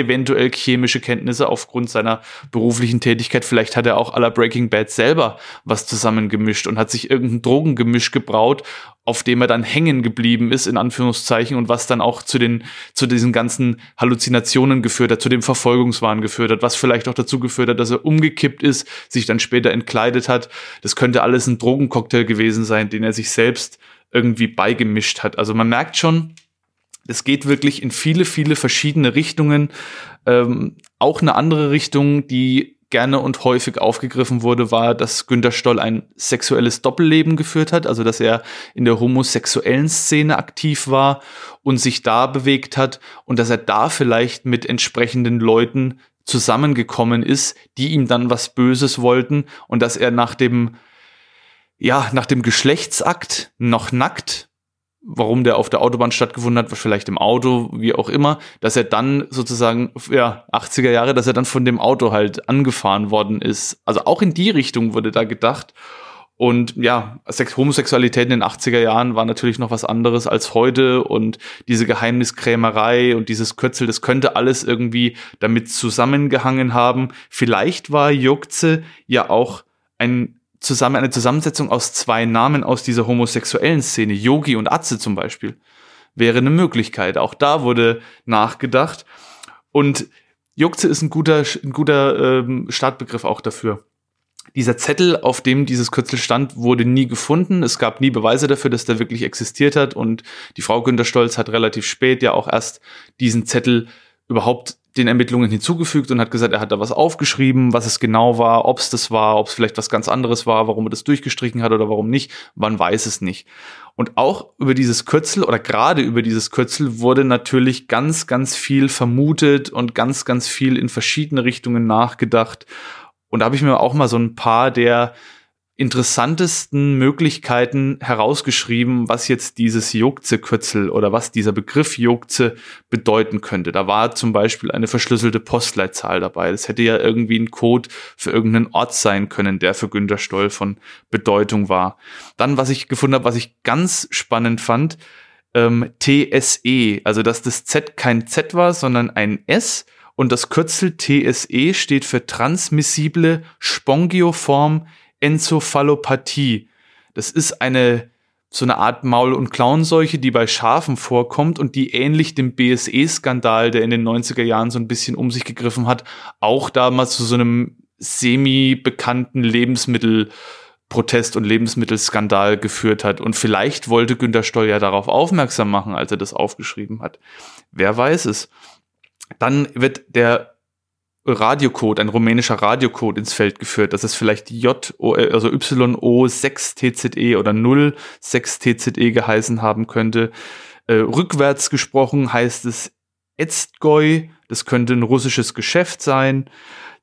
eventuell chemische Kenntnisse aufgrund seiner beruflichen Tätigkeit. Vielleicht hat er auch aller Breaking Bad selber was zusammengemischt und hat sich irgendein Drogengemisch gebraut, auf dem er dann hängen geblieben ist, in Anführungszeichen, und was dann auch zu den, zu diesen ganzen Halluzinationen geführt hat, zu dem Verfolgungswahn geführt hat, was vielleicht auch dazu geführt hat, dass er umgekippt ist, sich dann später entkleidet hat. Das könnte alles ein Drogencocktail gewesen sein, den er sich selbst irgendwie beigemischt hat. Also man merkt schon, es geht wirklich in viele, viele verschiedene Richtungen. Ähm, auch eine andere Richtung, die gerne und häufig aufgegriffen wurde, war, dass Günter Stoll ein sexuelles Doppelleben geführt hat, also dass er in der homosexuellen Szene aktiv war und sich da bewegt hat und dass er da vielleicht mit entsprechenden Leuten zusammengekommen ist, die ihm dann was Böses wollten und dass er nach dem ja, nach dem Geschlechtsakt noch nackt warum der auf der Autobahn stattgefunden hat, vielleicht im Auto, wie auch immer, dass er dann sozusagen, ja, 80er Jahre, dass er dann von dem Auto halt angefahren worden ist. Also auch in die Richtung wurde da gedacht. Und ja, Homosexualität in den 80er Jahren war natürlich noch was anderes als heute und diese Geheimniskrämerei und dieses Kürzel, das könnte alles irgendwie damit zusammengehangen haben. Vielleicht war Juckze ja auch ein zusammen eine Zusammensetzung aus zwei Namen aus dieser homosexuellen Szene, Yogi und Atze zum Beispiel, wäre eine Möglichkeit. Auch da wurde nachgedacht. Und Juckze ist ein guter, ein guter ähm, Startbegriff auch dafür. Dieser Zettel, auf dem dieses Kürzel stand, wurde nie gefunden. Es gab nie Beweise dafür, dass der wirklich existiert hat. Und die Frau Günter Stolz hat relativ spät ja auch erst diesen Zettel überhaupt den Ermittlungen hinzugefügt und hat gesagt, er hat da was aufgeschrieben, was es genau war, ob es das war, ob es vielleicht was ganz anderes war, warum er das durchgestrichen hat oder warum nicht. Man weiß es nicht. Und auch über dieses Kürzel oder gerade über dieses Kürzel wurde natürlich ganz, ganz viel vermutet und ganz, ganz viel in verschiedene Richtungen nachgedacht. Und da habe ich mir auch mal so ein paar der interessantesten Möglichkeiten herausgeschrieben, was jetzt dieses Jogze-Kürzel oder was dieser Begriff Jogze bedeuten könnte. Da war zum Beispiel eine verschlüsselte Postleitzahl dabei. Das hätte ja irgendwie ein Code für irgendeinen Ort sein können, der für Günter Stoll von Bedeutung war. Dann, was ich gefunden habe, was ich ganz spannend fand, ähm, TSE, also dass das Z kein Z war, sondern ein S und das Kürzel TSE steht für transmissible Spongioform Enzephalopathie. Das ist eine so eine Art Maul- und Klauenseuche, die bei Schafen vorkommt und die ähnlich dem BSE-Skandal, der in den 90er Jahren so ein bisschen um sich gegriffen hat, auch damals zu so einem semi-bekannten Lebensmittelprotest und Lebensmittelskandal geführt hat. Und vielleicht wollte Günter Stoll ja darauf aufmerksam machen, als er das aufgeschrieben hat. Wer weiß es. Dann wird der Radiocode, ein rumänischer Radiocode ins Feld geführt. Das ist vielleicht J, äh, also YO6TZE oder 06TZE geheißen haben könnte. Äh, rückwärts gesprochen heißt es Etzgoi, das könnte ein russisches Geschäft sein.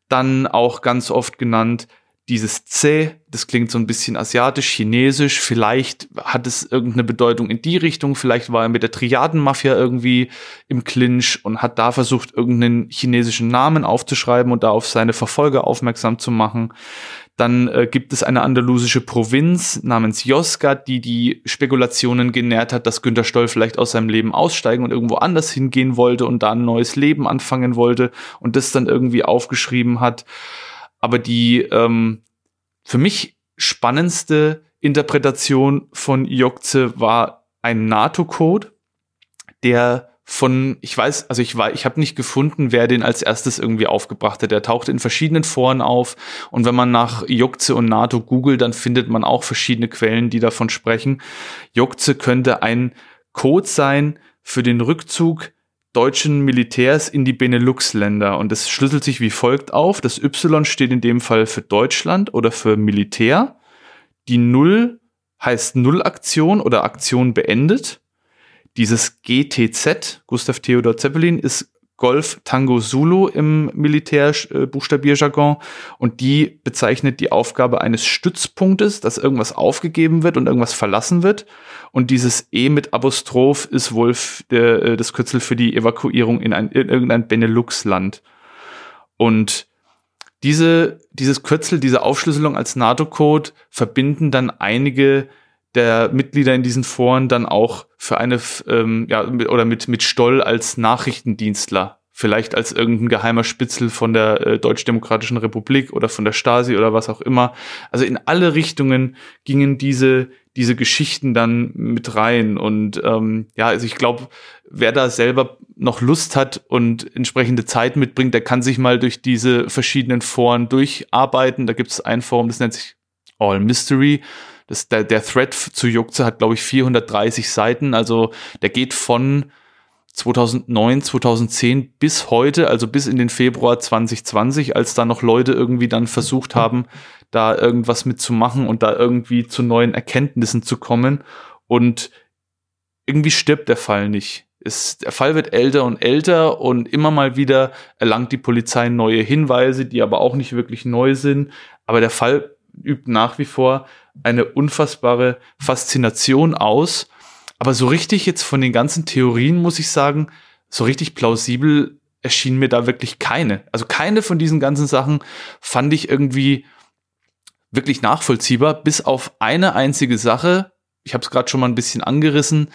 Dann auch ganz oft genannt dieses C, das klingt so ein bisschen asiatisch, chinesisch, vielleicht hat es irgendeine Bedeutung in die Richtung, vielleicht war er mit der Triadenmafia irgendwie im Clinch und hat da versucht, irgendeinen chinesischen Namen aufzuschreiben und da auf seine Verfolger aufmerksam zu machen. Dann äh, gibt es eine andalusische Provinz namens Yozgat, die die Spekulationen genährt hat, dass Günter Stoll vielleicht aus seinem Leben aussteigen und irgendwo anders hingehen wollte und da ein neues Leben anfangen wollte und das dann irgendwie aufgeschrieben hat. Aber die ähm, für mich spannendste Interpretation von Jokze war ein NATO-Code, der von, ich weiß, also ich war, ich habe nicht gefunden, wer den als erstes irgendwie aufgebracht hat. Der tauchte in verschiedenen Foren auf und wenn man nach Jokze und NATO googelt, dann findet man auch verschiedene Quellen, die davon sprechen. Jokze könnte ein Code sein für den Rückzug deutschen Militärs in die Benelux-Länder. Und das schlüsselt sich wie folgt auf. Das Y steht in dem Fall für Deutschland oder für Militär. Die Null heißt Nullaktion oder Aktion beendet. Dieses GTZ, Gustav Theodor Zeppelin, ist Golf Tango Zulu im Militärbuchstabierjargon und die bezeichnet die Aufgabe eines Stützpunktes, dass irgendwas aufgegeben wird und irgendwas verlassen wird. Und dieses E mit Apostroph ist wohl der, äh, das Kürzel für die Evakuierung in, ein, in irgendein Benelux-Land. Und diese, dieses Kürzel, diese Aufschlüsselung als NATO-Code verbinden dann einige der Mitglieder in diesen Foren dann auch für eine, ähm, ja, oder mit, mit Stoll als Nachrichtendienstler. Vielleicht als irgendein geheimer Spitzel von der äh, Deutsch-Demokratischen Republik oder von der Stasi oder was auch immer. Also in alle Richtungen gingen diese, diese Geschichten dann mit rein. Und ähm, ja, also ich glaube, wer da selber noch Lust hat und entsprechende Zeit mitbringt, der kann sich mal durch diese verschiedenen Foren durcharbeiten. Da gibt es ein Forum, das nennt sich All Mystery das, der, der Thread zu Juckze hat, glaube ich, 430 Seiten. Also der geht von 2009, 2010 bis heute, also bis in den Februar 2020, als da noch Leute irgendwie dann versucht haben, da irgendwas mitzumachen und da irgendwie zu neuen Erkenntnissen zu kommen. Und irgendwie stirbt der Fall nicht. Es, der Fall wird älter und älter und immer mal wieder erlangt die Polizei neue Hinweise, die aber auch nicht wirklich neu sind. Aber der Fall übt nach wie vor eine unfassbare Faszination aus. Aber so richtig jetzt von den ganzen Theorien muss ich sagen, so richtig plausibel erschien mir da wirklich keine. Also keine von diesen ganzen Sachen fand ich irgendwie wirklich nachvollziehbar, bis auf eine einzige Sache. Ich habe es gerade schon mal ein bisschen angerissen.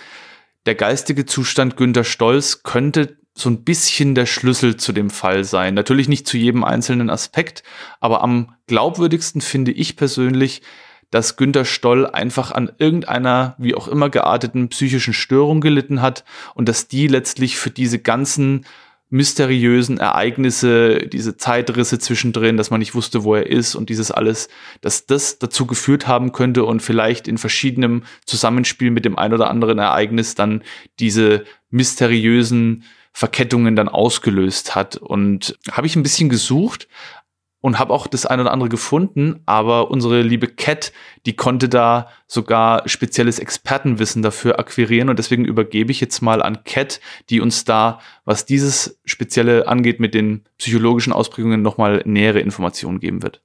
Der geistige Zustand Günter Stolz könnte so ein bisschen der Schlüssel zu dem Fall sein. Natürlich nicht zu jedem einzelnen Aspekt, aber am glaubwürdigsten finde ich persönlich, dass Günter Stoll einfach an irgendeiner, wie auch immer gearteten psychischen Störung gelitten hat und dass die letztlich für diese ganzen mysteriösen Ereignisse, diese Zeitrisse zwischendrin, dass man nicht wusste, wo er ist und dieses alles, dass das dazu geführt haben könnte und vielleicht in verschiedenem Zusammenspiel mit dem ein oder anderen Ereignis dann diese mysteriösen Verkettungen dann ausgelöst hat. Und habe ich ein bisschen gesucht, und habe auch das eine oder andere gefunden, aber unsere liebe Cat, die konnte da sogar spezielles Expertenwissen dafür akquirieren und deswegen übergebe ich jetzt mal an Cat, die uns da, was dieses Spezielle angeht, mit den psychologischen Ausprägungen nochmal nähere Informationen geben wird.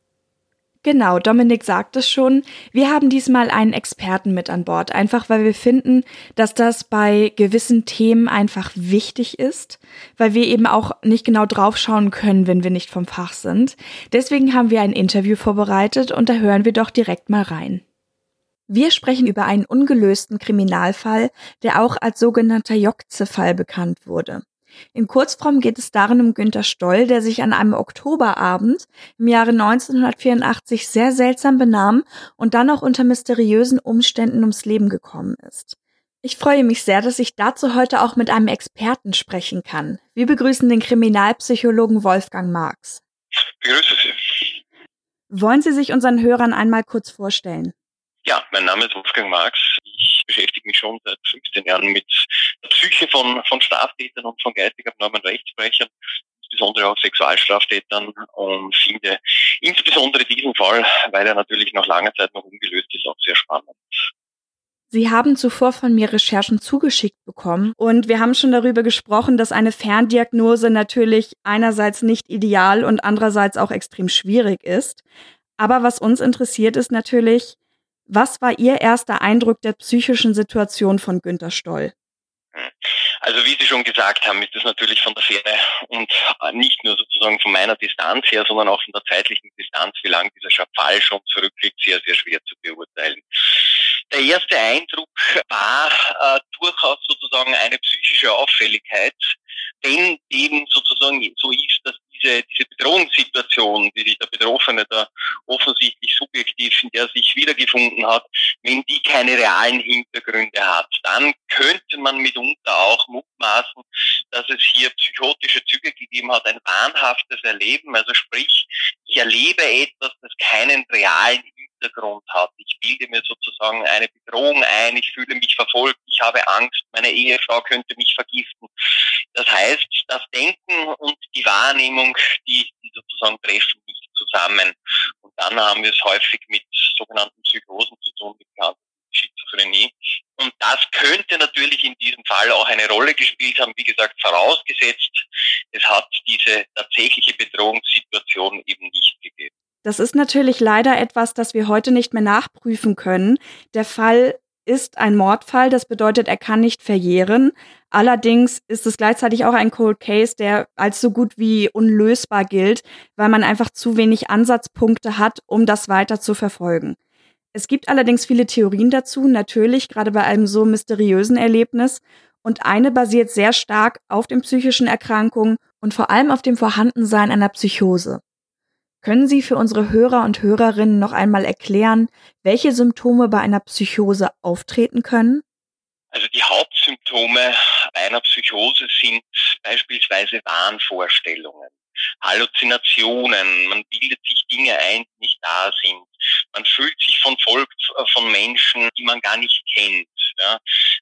Genau, Dominik sagt es schon. Wir haben diesmal einen Experten mit an Bord, einfach weil wir finden, dass das bei gewissen Themen einfach wichtig ist, weil wir eben auch nicht genau draufschauen können, wenn wir nicht vom Fach sind. Deswegen haben wir ein Interview vorbereitet und da hören wir doch direkt mal rein. Wir sprechen über einen ungelösten Kriminalfall, der auch als sogenannter Jokze-Fall bekannt wurde. In Kurzform geht es darin um Günter Stoll, der sich an einem Oktoberabend im Jahre 1984 sehr seltsam benahm und dann auch unter mysteriösen Umständen ums Leben gekommen ist. Ich freue mich sehr, dass ich dazu heute auch mit einem Experten sprechen kann. Wir begrüßen den Kriminalpsychologen Wolfgang Marx. Begrüße Sie. Wollen Sie sich unseren Hörern einmal kurz vorstellen? Ja, mein Name ist Wolfgang Marx. Ich beschäftige mich schon seit 15 Jahren mit der Psyche von, von Straftätern und von geistig abnormen Rechtsbrechern, insbesondere auch Sexualstraftätern und finde insbesondere diesen Fall, weil er natürlich nach langer Zeit noch ungelöst ist, auch sehr spannend. Sie haben zuvor von mir Recherchen zugeschickt bekommen und wir haben schon darüber gesprochen, dass eine Ferndiagnose natürlich einerseits nicht ideal und andererseits auch extrem schwierig ist. Aber was uns interessiert ist natürlich, was war Ihr erster Eindruck der psychischen Situation von Günter Stoll? Also wie Sie schon gesagt haben, ist das natürlich von der Ferne und nicht nur sozusagen von meiner Distanz her, sondern auch von der zeitlichen Distanz, wie lange dieser Fall schon zurückliegt, sehr, sehr schwer zu beurteilen. Der erste Eindruck war äh, durchaus sozusagen eine psychische Auffälligkeit, wenn eben sozusagen so ist, dass diese, diese Bedrohungssituation, die sich der Betroffene da offensichtlich subjektiv in der sich wiedergefunden hat, wenn die keine realen Hintergründe hat, dann könnte man mitunter auch mutmaßen, dass es hier psychotische Züge gegeben hat, ein wahnhaftes Erleben, also sprich, ich erlebe etwas, das keinen realen Hintergrund hat. Ich bilde mir sozusagen eine Bedrohung ein, ich fühle mich verfolgt, ich habe Angst, meine Ehefrau könnte mich vergiften. Das heißt, das Denken und die Wahrnehmung, die, die sozusagen treffen nicht zusammen. Dann haben wir es häufig mit sogenannten Psychosen zu tun, mit Schizophrenie. Und das könnte natürlich in diesem Fall auch eine Rolle gespielt haben, wie gesagt, vorausgesetzt, es hat diese tatsächliche Bedrohungssituation eben nicht gegeben. Das ist natürlich leider etwas, das wir heute nicht mehr nachprüfen können. Der Fall ist ein Mordfall, das bedeutet, er kann nicht verjähren. Allerdings ist es gleichzeitig auch ein Cold Case, der als so gut wie unlösbar gilt, weil man einfach zu wenig Ansatzpunkte hat, um das weiter zu verfolgen. Es gibt allerdings viele Theorien dazu, natürlich, gerade bei einem so mysteriösen Erlebnis. Und eine basiert sehr stark auf den psychischen Erkrankungen und vor allem auf dem Vorhandensein einer Psychose. Können Sie für unsere Hörer und Hörerinnen noch einmal erklären, welche Symptome bei einer Psychose auftreten können? Also die Hauptsymptome einer Psychose sind beispielsweise Wahnvorstellungen, Halluzinationen, man bildet sich Dinge ein, die nicht da sind. Man fühlt sich von Volk von Menschen, die man gar nicht kennt. Ja.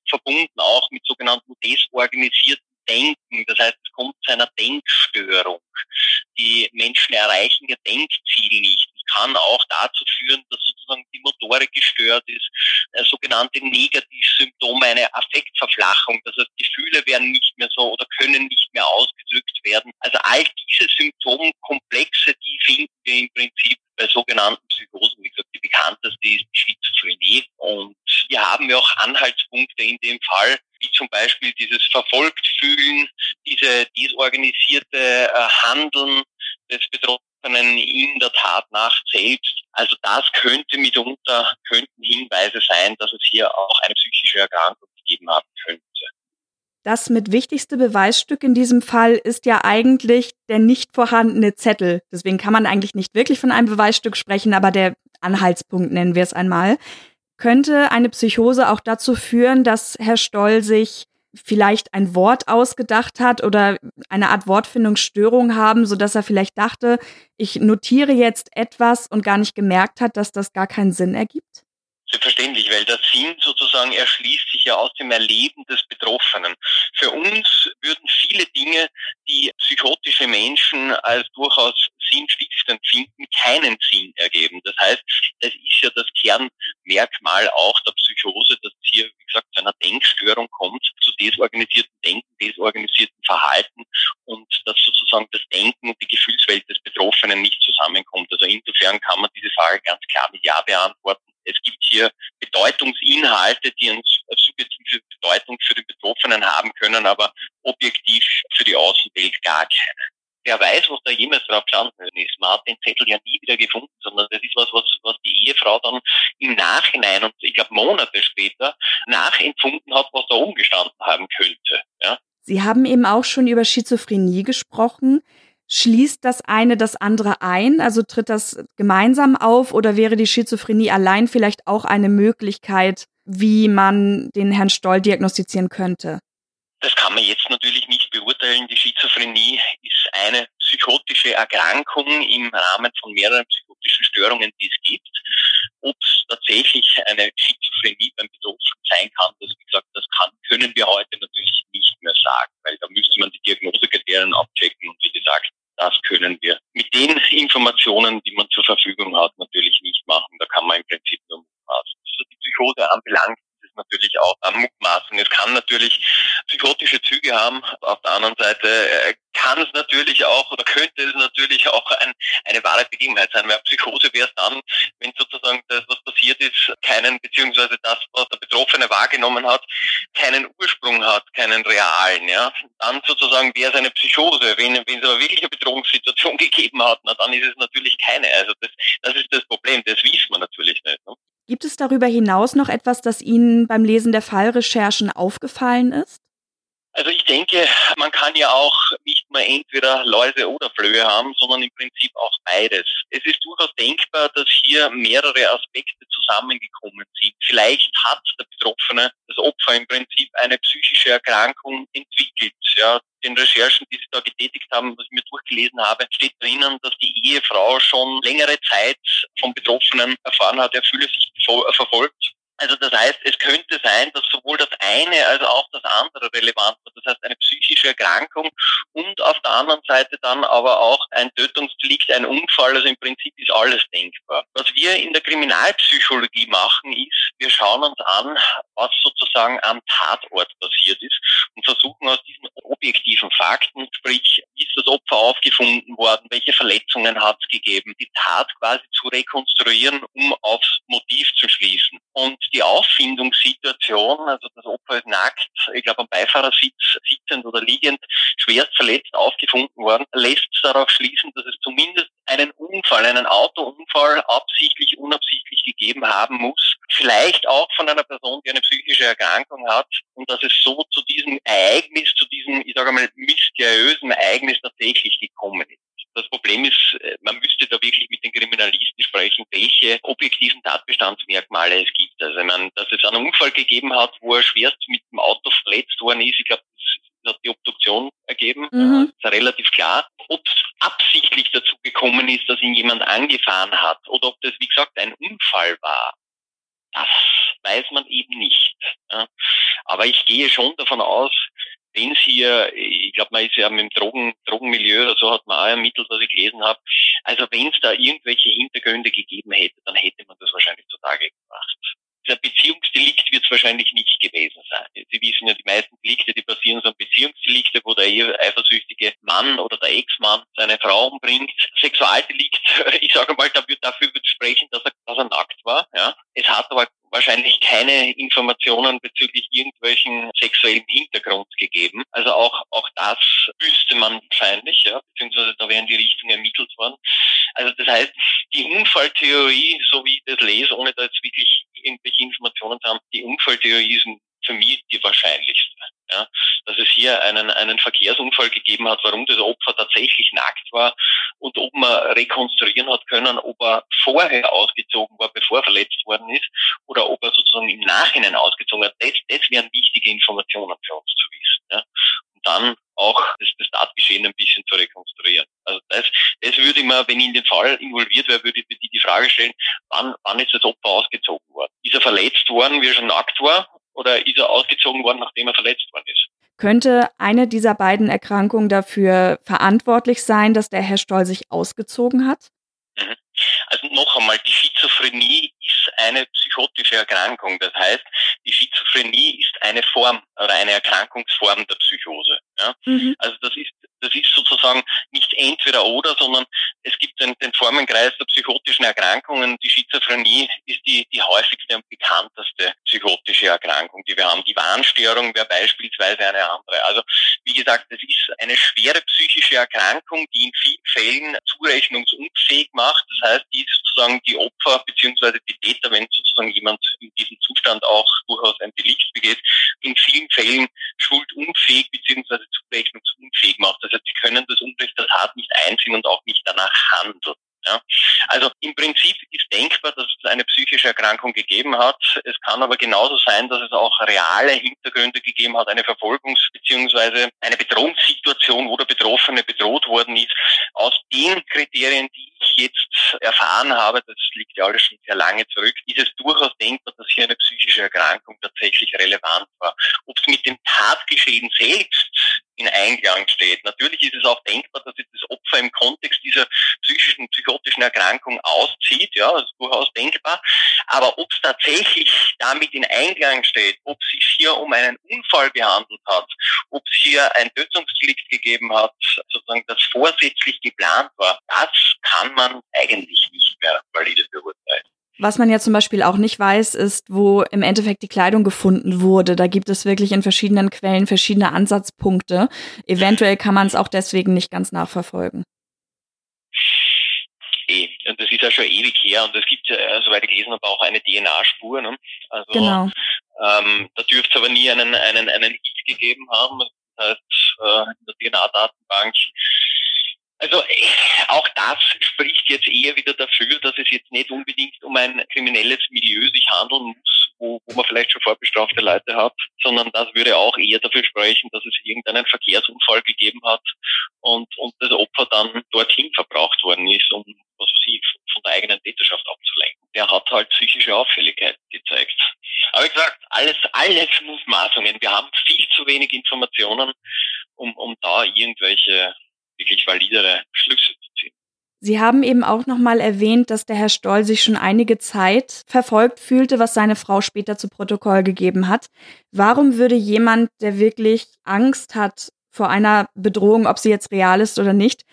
Verbunden auch mit sogenannten desorganisierten Denken. Das heißt, es kommt zu einer Denkstörung. Die Menschen erreichen ihr Denkziel nicht. Kann auch dazu führen, dass sozusagen die Motorik gestört ist, äh, sogenannte Negativsymptome, eine Affektverflachung. Das heißt, Gefühle werden nicht mehr so oder können nicht mehr ausgedrückt werden. Also all diese Symptomkomplexe, die finden wir im Prinzip bei sogenannten Psychosen. Wie gesagt, die bekannteste ist Schizophrenie. Und hier haben wir auch Anhaltspunkte in dem Fall, wie zum Beispiel dieses Verfolgtfühlen, diese desorganisierte äh, Handeln des Betroffenen in der Tat nach selbst. Also das könnte mitunter, könnten Hinweise sein, dass es hier auch eine psychische Erkrankung gegeben haben könnte. Das mit wichtigste Beweisstück in diesem Fall ist ja eigentlich der nicht vorhandene Zettel. Deswegen kann man eigentlich nicht wirklich von einem Beweisstück sprechen, aber der Anhaltspunkt nennen wir es einmal. Könnte eine Psychose auch dazu führen, dass Herr Stoll sich vielleicht ein Wort ausgedacht hat oder eine Art Wortfindungsstörung haben, so dass er vielleicht dachte, ich notiere jetzt etwas und gar nicht gemerkt hat, dass das gar keinen Sinn ergibt? Selbstverständlich, weil der Sinn sozusagen erschließt sich ja aus dem Erleben des Betroffenen. Für uns würden viele Dinge, die psychotische Menschen als durchaus sinnstiftend finden, keinen Sinn ergeben. Das heißt, es ist ja das Kernmerkmal auch der Psychose, dass es hier, wie gesagt, zu einer Denkstörung kommt, zu desorganisierten Denken, desorganisierten Verhalten und dass sozusagen das Denken und die Gefühlswelt des Betroffenen nicht zusammenkommt. Also insofern kann man diese Frage ganz klar mit Ja beantworten. Es gibt hier Bedeutungsinhalte, die eine subjektive Bedeutung für den Betroffenen haben können, aber objektiv für die Außenwelt gar keine. Wer weiß, was da jemals drauf gestanden ist. Man hat den Zettel ja nie wieder gefunden, sondern das ist was, was, was die Ehefrau dann im Nachhinein und ich glaube Monate später nachempfunden hat, was da umgestanden haben könnte. Ja. Sie haben eben auch schon über Schizophrenie gesprochen. Schließt das eine das andere ein? Also tritt das gemeinsam auf oder wäre die Schizophrenie allein vielleicht auch eine Möglichkeit, wie man den Herrn Stoll diagnostizieren könnte? Das kann man jetzt natürlich nicht beurteilen. Die Schizophrenie ist eine psychotische Erkrankung im Rahmen von mehreren psychotischen Störungen, die es gibt. Ob es tatsächlich eine Schizophrenie beim Betroffenen sein kann, das, wie gesagt, das kann, können wir heute natürlich nicht mehr sagen, weil da müsste man die Diagnosekriterien abchecken und wie gesagt, das können wir mit den Informationen, die man zur Verfügung hat, natürlich nicht machen. Da kann man im Prinzip nur. Was die Psychose anbelangt, natürlich auch eine Mutmaßung. Es kann natürlich psychotische Züge haben. Auf der anderen Seite äh, kann es natürlich auch oder könnte es natürlich auch ein, eine wahre Begebenheit sein. Weil Psychose wäre es dann, wenn sozusagen das, was passiert ist, keinen, beziehungsweise das, was der Betroffene wahrgenommen hat, keinen Ursprung hat, keinen realen. Ja? Dann sozusagen wäre es eine Psychose. Wenn, wenn es aber wirklich eine Bedrohungssituation gegeben hat, na, dann ist es natürlich keine. Also das, das ist das Problem, das wies man natürlich nicht. Ne? Gibt es darüber hinaus noch etwas, das Ihnen beim Lesen der Fallrecherchen aufgefallen ist? Also ich denke, man kann ja auch nicht nur entweder Läuse oder Flöhe haben, sondern im Prinzip auch beides. Es ist durchaus denkbar, dass hier mehrere Aspekte zusammengekommen sind. Vielleicht hat der Betroffene, das Opfer im Prinzip eine psychische Erkrankung entwickelt. Ja, den Recherchen, die Sie da getätigt haben, was ich mir durchgelesen habe, steht drinnen, dass die Ehefrau schon längere Zeit vom Betroffenen erfahren hat, er fühle sich verfolgt also das heißt, es könnte sein, dass sowohl das eine als auch das andere relevant wird. Das heißt, eine psychische Erkrankung und auf der anderen Seite dann aber auch ein Tötungsdelikt, ein Unfall. Also im Prinzip ist alles denkbar. Was wir in der Kriminalpsychologie machen, ist, wir schauen uns an, was sozusagen am Tatort passiert ist und versuchen aus diesen objektiven Fakten, sprich, ist das Opfer aufgefunden worden, welche Verletzungen hat es gegeben, die Tat quasi zu rekonstruieren, um aufs Motiv zu schließen. Und die Auffindungssituation, also das Opfer ist nackt, ich glaube am Beifahrersitz sitzend oder liegend, schwerst verletzt aufgefunden worden, lässt darauf schließen, dass es zumindest einen Unfall, einen Autounfall absichtlich, unabsichtlich gegeben haben muss. Vielleicht auch von einer Person, die eine psychische Erkrankung hat und dass es so zu diesem Ereignis, zu diesem, ich sage mal, mysteriösen Ereignis tatsächlich gekommen ist. Das Problem ist, äh, man müsste da wirklich mit den Kriminalisten sprechen, welche objektiven Tatbestandsmerkmale es gibt. Also ich meine, dass es einen Unfall gegeben hat, wo er schwerst mit dem Auto verletzt worden ist, ich glaube, das hat die Obduktion ergeben. Mhm. Ist relativ klar. Ob es absichtlich dazu gekommen ist, dass ihn jemand angefahren hat oder ob das, wie gesagt, ein Unfall war, das weiß man eben nicht. Aber ich gehe schon davon aus, wenn es hier, ich glaube, man ist ja mit dem Drogen, Drogenmilieu oder so, hat man auch ermittelt, was ich gelesen habe. Also wenn es da irgendwelche Hintergründe gegeben hätte, dann hätte man das wahrscheinlich zutage gebracht. Der Beziehungsdelikt wird es wahrscheinlich nicht gewesen sein. Sie wissen ja, die meisten Delikte, die passieren so Beziehungsdelikte, wo der eifersüchtige Mann oder der Ex-Mann seine Frau umbringt. Sexualdelikt, ich sage mal, dafür, dafür sprechen, dass er, dass er nackt war. Ja. Es hat aber wahrscheinlich keine Informationen bezüglich irgendwelchen sexuellen Hintergrund gegeben. Also auch, auch das wüsste man wahrscheinlich, ja, beziehungsweise da wären die Richtungen ermittelt worden. Also das heißt, die Unfalltheorie, so wie ich das lese, ohne da jetzt wirklich irgendwelche Informationen zu haben, die Unfalltheorie ist für mich die wahrscheinlichste. Ja, dass es hier einen, einen Verkehrsunfall gegeben hat, warum das Opfer tatsächlich nackt war und ob man rekonstruieren hat können, ob er vorher ausgezogen war, bevor er verletzt worden ist, oder ob er sozusagen im Nachhinein ausgezogen hat. Das, das wären wichtige Informationen für uns zu wissen. Ja. Und dann auch das, das Tatgeschehen ein bisschen zu rekonstruieren. Also das, das würde ich mir, wenn ich in den Fall involviert wäre, würde ich mir die, die Frage stellen, wann, wann ist das Opfer ausgezogen worden? Ist er verletzt worden, wie er schon nackt war? Oder ist er ausgezogen worden, nachdem er verletzt worden ist. Könnte eine dieser beiden Erkrankungen dafür verantwortlich sein, dass der Herr Stoll sich ausgezogen hat? Mhm. Also noch einmal, die Schizophrenie ist eine psychotische Erkrankung. Das heißt, die Schizophrenie ist eine Form oder eine Erkrankungsform der Psychose. Ja? Mhm. Also das ist das ist sozusagen nicht entweder oder, sondern es gibt den, den Formenkreis der psychotischen Erkrankungen. Die Schizophrenie ist die, die häufigste und bekannteste psychotische Erkrankung, die wir haben. Die Wahnstörung wäre beispielsweise eine andere. Also wie gesagt, es ist eine schwere psychische Erkrankung, die in vielen Fällen zurechnungsunfähig macht. Das heißt, die sozusagen die Opfer beziehungsweise die Täter, wenn sozusagen jemand in diesem Zustand auch durchaus ein Delikt begeht, in vielen Fällen schuldunfähig beziehungsweise zurechnungsunfähig macht. Das heißt, sie können das Unrecht der Tat nicht einsehen und auch nicht danach handeln. Ja. Also im Prinzip ist denkbar, dass es eine psychische Erkrankung gegeben hat. Es kann aber genauso sein, dass es auch reale Hintergründe gegeben hat, eine Verfolgungs- bzw. eine Bedrohungssituation, wo der Betroffene bedroht worden ist. Aus den Kriterien, die ich jetzt erfahren habe, das liegt ja alles schon sehr lange zurück, ist es durchaus denkbar, dass hier eine psychische Erkrankung tatsächlich relevant war. Ob es mit dem Tatgeschehen selbst in Einklang steht. Natürlich ist es auch denkbar, dass sich das Opfer im Kontext dieser psychischen, psychotischen Erkrankung auszieht. Ja, das ist durchaus denkbar. Aber ob es tatsächlich damit in Einklang steht, ob es sich hier um einen Unfall gehandelt hat, ob es hier ein Tötungsdelikt gegeben hat, sozusagen das vorsätzlich geplant war, das kann man eigentlich nicht mehr valide beurteilen. Was man ja zum Beispiel auch nicht weiß, ist, wo im Endeffekt die Kleidung gefunden wurde. Da gibt es wirklich in verschiedenen Quellen verschiedene Ansatzpunkte. Eventuell kann man es auch deswegen nicht ganz nachverfolgen. Eh, und das ist ja schon ewig her und es gibt ja, äh, soweit ich gelesen habe, auch eine DNA-Spur. Ne? Also genau. ähm, da dürfte es aber nie einen, einen, einen Hit gegeben haben. Das heißt, äh, in der DNA-Datenbank also auch das spricht jetzt eher wieder dafür, dass es jetzt nicht unbedingt um ein kriminelles Milieu sich handeln muss, wo, wo man vielleicht schon vorbestrafte Leute hat, sondern das würde auch eher dafür sprechen, dass es irgendeinen Verkehrsunfall gegeben hat und, und das Opfer dann dorthin verbraucht worden ist, um was weiß ich, von der eigenen Täterschaft abzulenken. Der hat halt psychische Auffälligkeit gezeigt. Aber wie gesagt, alles, alles Mutmaßungen. Wir haben viel zu wenig Informationen, um, um da irgendwelche wirklich validere Schlüsse zu ziehen. Sie haben eben auch nochmal erwähnt, dass der Herr Stoll sich schon einige Zeit verfolgt fühlte, was seine Frau später zu Protokoll gegeben hat. Warum würde jemand, der wirklich Angst hat vor einer Bedrohung, ob sie jetzt real ist oder nicht,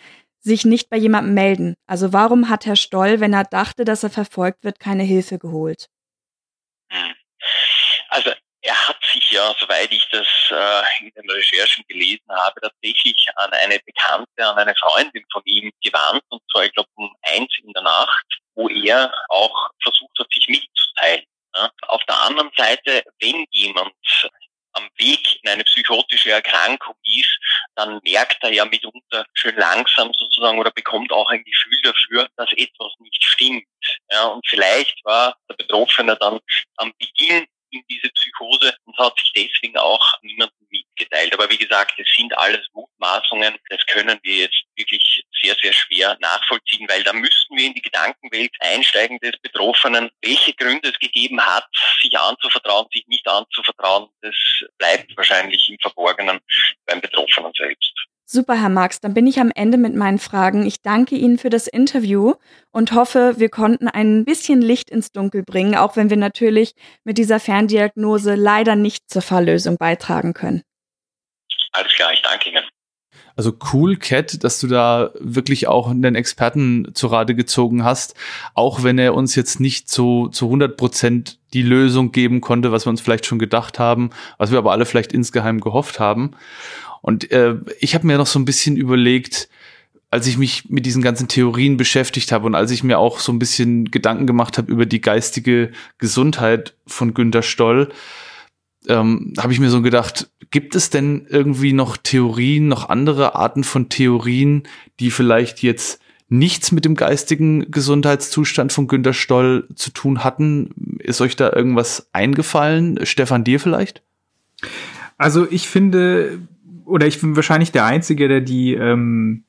sich nicht bei jemandem melden? Also warum hat Herr Stoll, wenn er dachte, dass er verfolgt wird, keine Hilfe geholt? Hm. Also er hat sich ja, soweit ich das äh, in den Recherchen gelesen habe, tatsächlich an eine Bekannte, an eine Freundin von ihm gewandt, und zwar, ich glaube, um eins in der Nacht, wo er auch versucht hat, sich mitzuteilen. Ja. Auf der anderen Seite, wenn jemand am Weg in eine psychotische Erkrankung ist, dann merkt er ja mitunter schön langsam sozusagen oder bekommt auch ein Gefühl dafür, dass etwas nicht stimmt. Ja, und vielleicht war der Betroffene dann am Beginn in diese Psychose und hat sich deswegen auch niemandem mitgeteilt. Aber wie gesagt, es sind alles Mutmaßungen. Das können wir jetzt wirklich sehr, sehr schwer nachvollziehen, weil da müssten wir in die Gedankenwelt einsteigen des Betroffenen, welche Gründe es gegeben hat, sich anzuvertrauen, sich nicht anzuvertrauen, das bleibt wahrscheinlich im Verborgenen beim Betroffenen selbst. Super, Herr Marx, dann bin ich am Ende mit meinen Fragen. Ich danke Ihnen für das Interview und hoffe, wir konnten ein bisschen Licht ins Dunkel bringen, auch wenn wir natürlich mit dieser Ferndiagnose leider nicht zur Falllösung beitragen können. Alles klar, ich danke Ihnen. Also cool, Cat, dass du da wirklich auch einen Experten zu Rate gezogen hast, auch wenn er uns jetzt nicht so zu 100 Prozent die Lösung geben konnte, was wir uns vielleicht schon gedacht haben, was wir aber alle vielleicht insgeheim gehofft haben. Und äh, ich habe mir noch so ein bisschen überlegt, als ich mich mit diesen ganzen Theorien beschäftigt habe und als ich mir auch so ein bisschen Gedanken gemacht habe über die geistige Gesundheit von Günter Stoll, ähm, habe ich mir so gedacht, gibt es denn irgendwie noch Theorien, noch andere Arten von Theorien, die vielleicht jetzt nichts mit dem geistigen Gesundheitszustand von Günter Stoll zu tun hatten? Ist euch da irgendwas eingefallen? Stefan, dir vielleicht? Also ich finde, oder ich bin wahrscheinlich der Einzige, der die, ähm,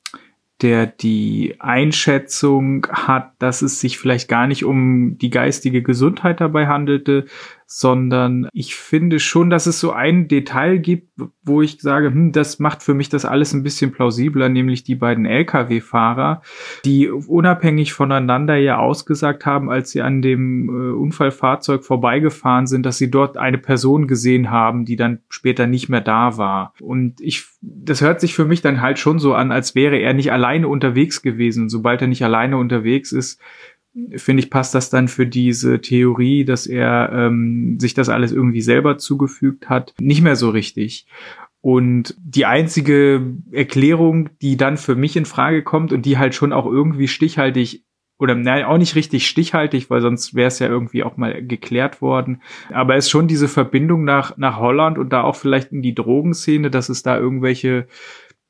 der die Einschätzung hat, dass es sich vielleicht gar nicht um die geistige Gesundheit dabei handelte, sondern ich finde schon, dass es so ein Detail gibt, wo ich sage, hm, das macht für mich das alles ein bisschen plausibler, nämlich die beiden Lkw-Fahrer, die unabhängig voneinander ja ausgesagt haben, als sie an dem äh, Unfallfahrzeug vorbeigefahren sind, dass sie dort eine Person gesehen haben, die dann später nicht mehr da war. Und ich, das hört sich für mich dann halt schon so an, als wäre er nicht alleine unterwegs gewesen. Sobald er nicht alleine unterwegs ist, finde ich, passt das dann für diese Theorie, dass er ähm, sich das alles irgendwie selber zugefügt hat, nicht mehr so richtig. Und die einzige Erklärung, die dann für mich in Frage kommt und die halt schon auch irgendwie stichhaltig oder nein, auch nicht richtig stichhaltig, weil sonst wäre es ja irgendwie auch mal geklärt worden. Aber es ist schon diese Verbindung nach, nach Holland und da auch vielleicht in die Drogenszene, dass es da irgendwelche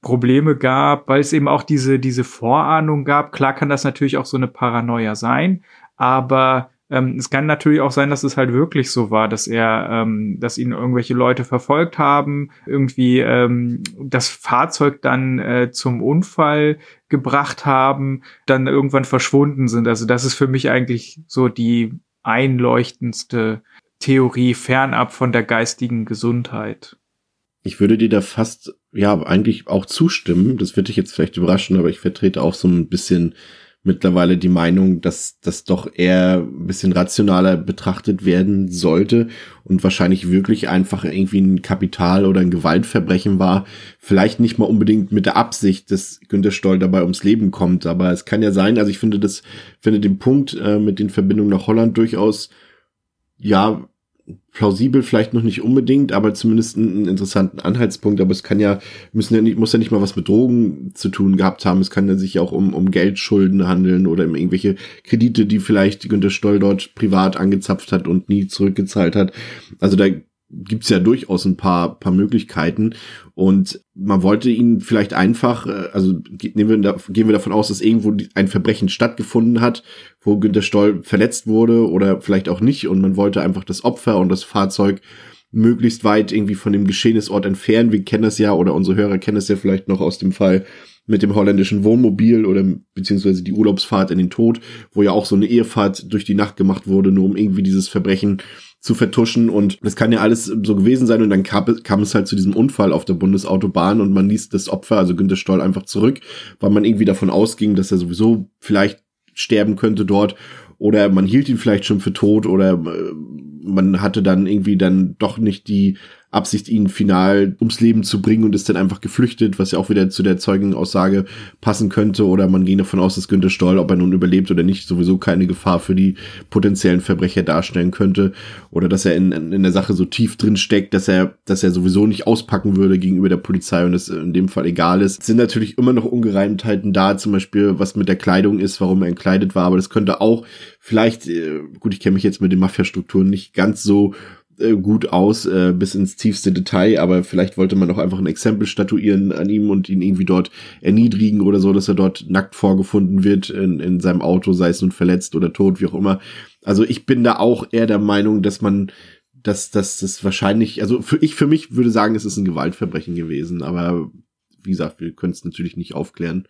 Probleme gab, weil es eben auch diese, diese Vorahnung gab. Klar kann das natürlich auch so eine Paranoia sein, aber ähm, es kann natürlich auch sein, dass es halt wirklich so war, dass er, ähm, dass ihn irgendwelche Leute verfolgt haben, irgendwie ähm, das Fahrzeug dann äh, zum Unfall gebracht haben, dann irgendwann verschwunden sind. Also das ist für mich eigentlich so die einleuchtendste Theorie fernab von der geistigen Gesundheit. Ich würde dir da fast, ja, eigentlich auch zustimmen. Das wird dich jetzt vielleicht überraschen, aber ich vertrete auch so ein bisschen mittlerweile die Meinung, dass das doch eher ein bisschen rationaler betrachtet werden sollte und wahrscheinlich wirklich einfach irgendwie ein Kapital- oder ein Gewaltverbrechen war. Vielleicht nicht mal unbedingt mit der Absicht, dass Günter Stoll dabei ums Leben kommt, aber es kann ja sein, also ich finde das, finde den Punkt äh, mit den Verbindungen nach Holland durchaus, ja, plausibel vielleicht noch nicht unbedingt, aber zumindest einen interessanten Anhaltspunkt. Aber es kann ja, müssen ja nicht, muss ja nicht mal was mit Drogen zu tun gehabt haben. Es kann ja sich auch um, um Geldschulden handeln oder um irgendwelche Kredite, die vielleicht Günter Stoll dort privat angezapft hat und nie zurückgezahlt hat. Also da gibt's ja durchaus ein paar, paar Möglichkeiten. Und man wollte ihn vielleicht einfach, äh, also nehmen wir gehen wir davon aus, dass irgendwo ein Verbrechen stattgefunden hat, wo Günter Stoll verletzt wurde oder vielleicht auch nicht. Und man wollte einfach das Opfer und das Fahrzeug möglichst weit irgendwie von dem Geschehnisort entfernen. Wir kennen das ja oder unsere Hörer kennen es ja vielleicht noch aus dem Fall mit dem holländischen Wohnmobil oder beziehungsweise die Urlaubsfahrt in den Tod, wo ja auch so eine Ehefahrt durch die Nacht gemacht wurde, nur um irgendwie dieses Verbrechen zu vertuschen und das kann ja alles so gewesen sein und dann kam, kam es halt zu diesem Unfall auf der Bundesautobahn und man ließ das Opfer, also Günter Stoll, einfach zurück, weil man irgendwie davon ausging, dass er sowieso vielleicht sterben könnte dort oder man hielt ihn vielleicht schon für tot oder äh, man hatte dann irgendwie dann doch nicht die Absicht, ihn final ums Leben zu bringen und ist dann einfach geflüchtet, was ja auch wieder zu der Zeugenaussage passen könnte. Oder man ging davon aus, dass Günter Stoll, ob er nun überlebt oder nicht, sowieso keine Gefahr für die potenziellen Verbrecher darstellen könnte. Oder dass er in, in der Sache so tief drin steckt, dass er, dass er sowieso nicht auspacken würde gegenüber der Polizei und es in dem Fall egal ist. Es sind natürlich immer noch Ungereimtheiten da, zum Beispiel, was mit der Kleidung ist, warum er entkleidet war, aber das könnte auch vielleicht, äh, gut, ich kenne mich jetzt mit den Mafia-Strukturen nicht ganz so äh, gut aus, äh, bis ins tiefste Detail, aber vielleicht wollte man auch einfach ein Exempel statuieren an ihm und ihn irgendwie dort erniedrigen oder so, dass er dort nackt vorgefunden wird in, in seinem Auto, sei es nun verletzt oder tot, wie auch immer. Also ich bin da auch eher der Meinung, dass man, dass, dass das wahrscheinlich, also für ich für mich würde sagen, es ist ein Gewaltverbrechen gewesen, aber wie gesagt, wir können es natürlich nicht aufklären.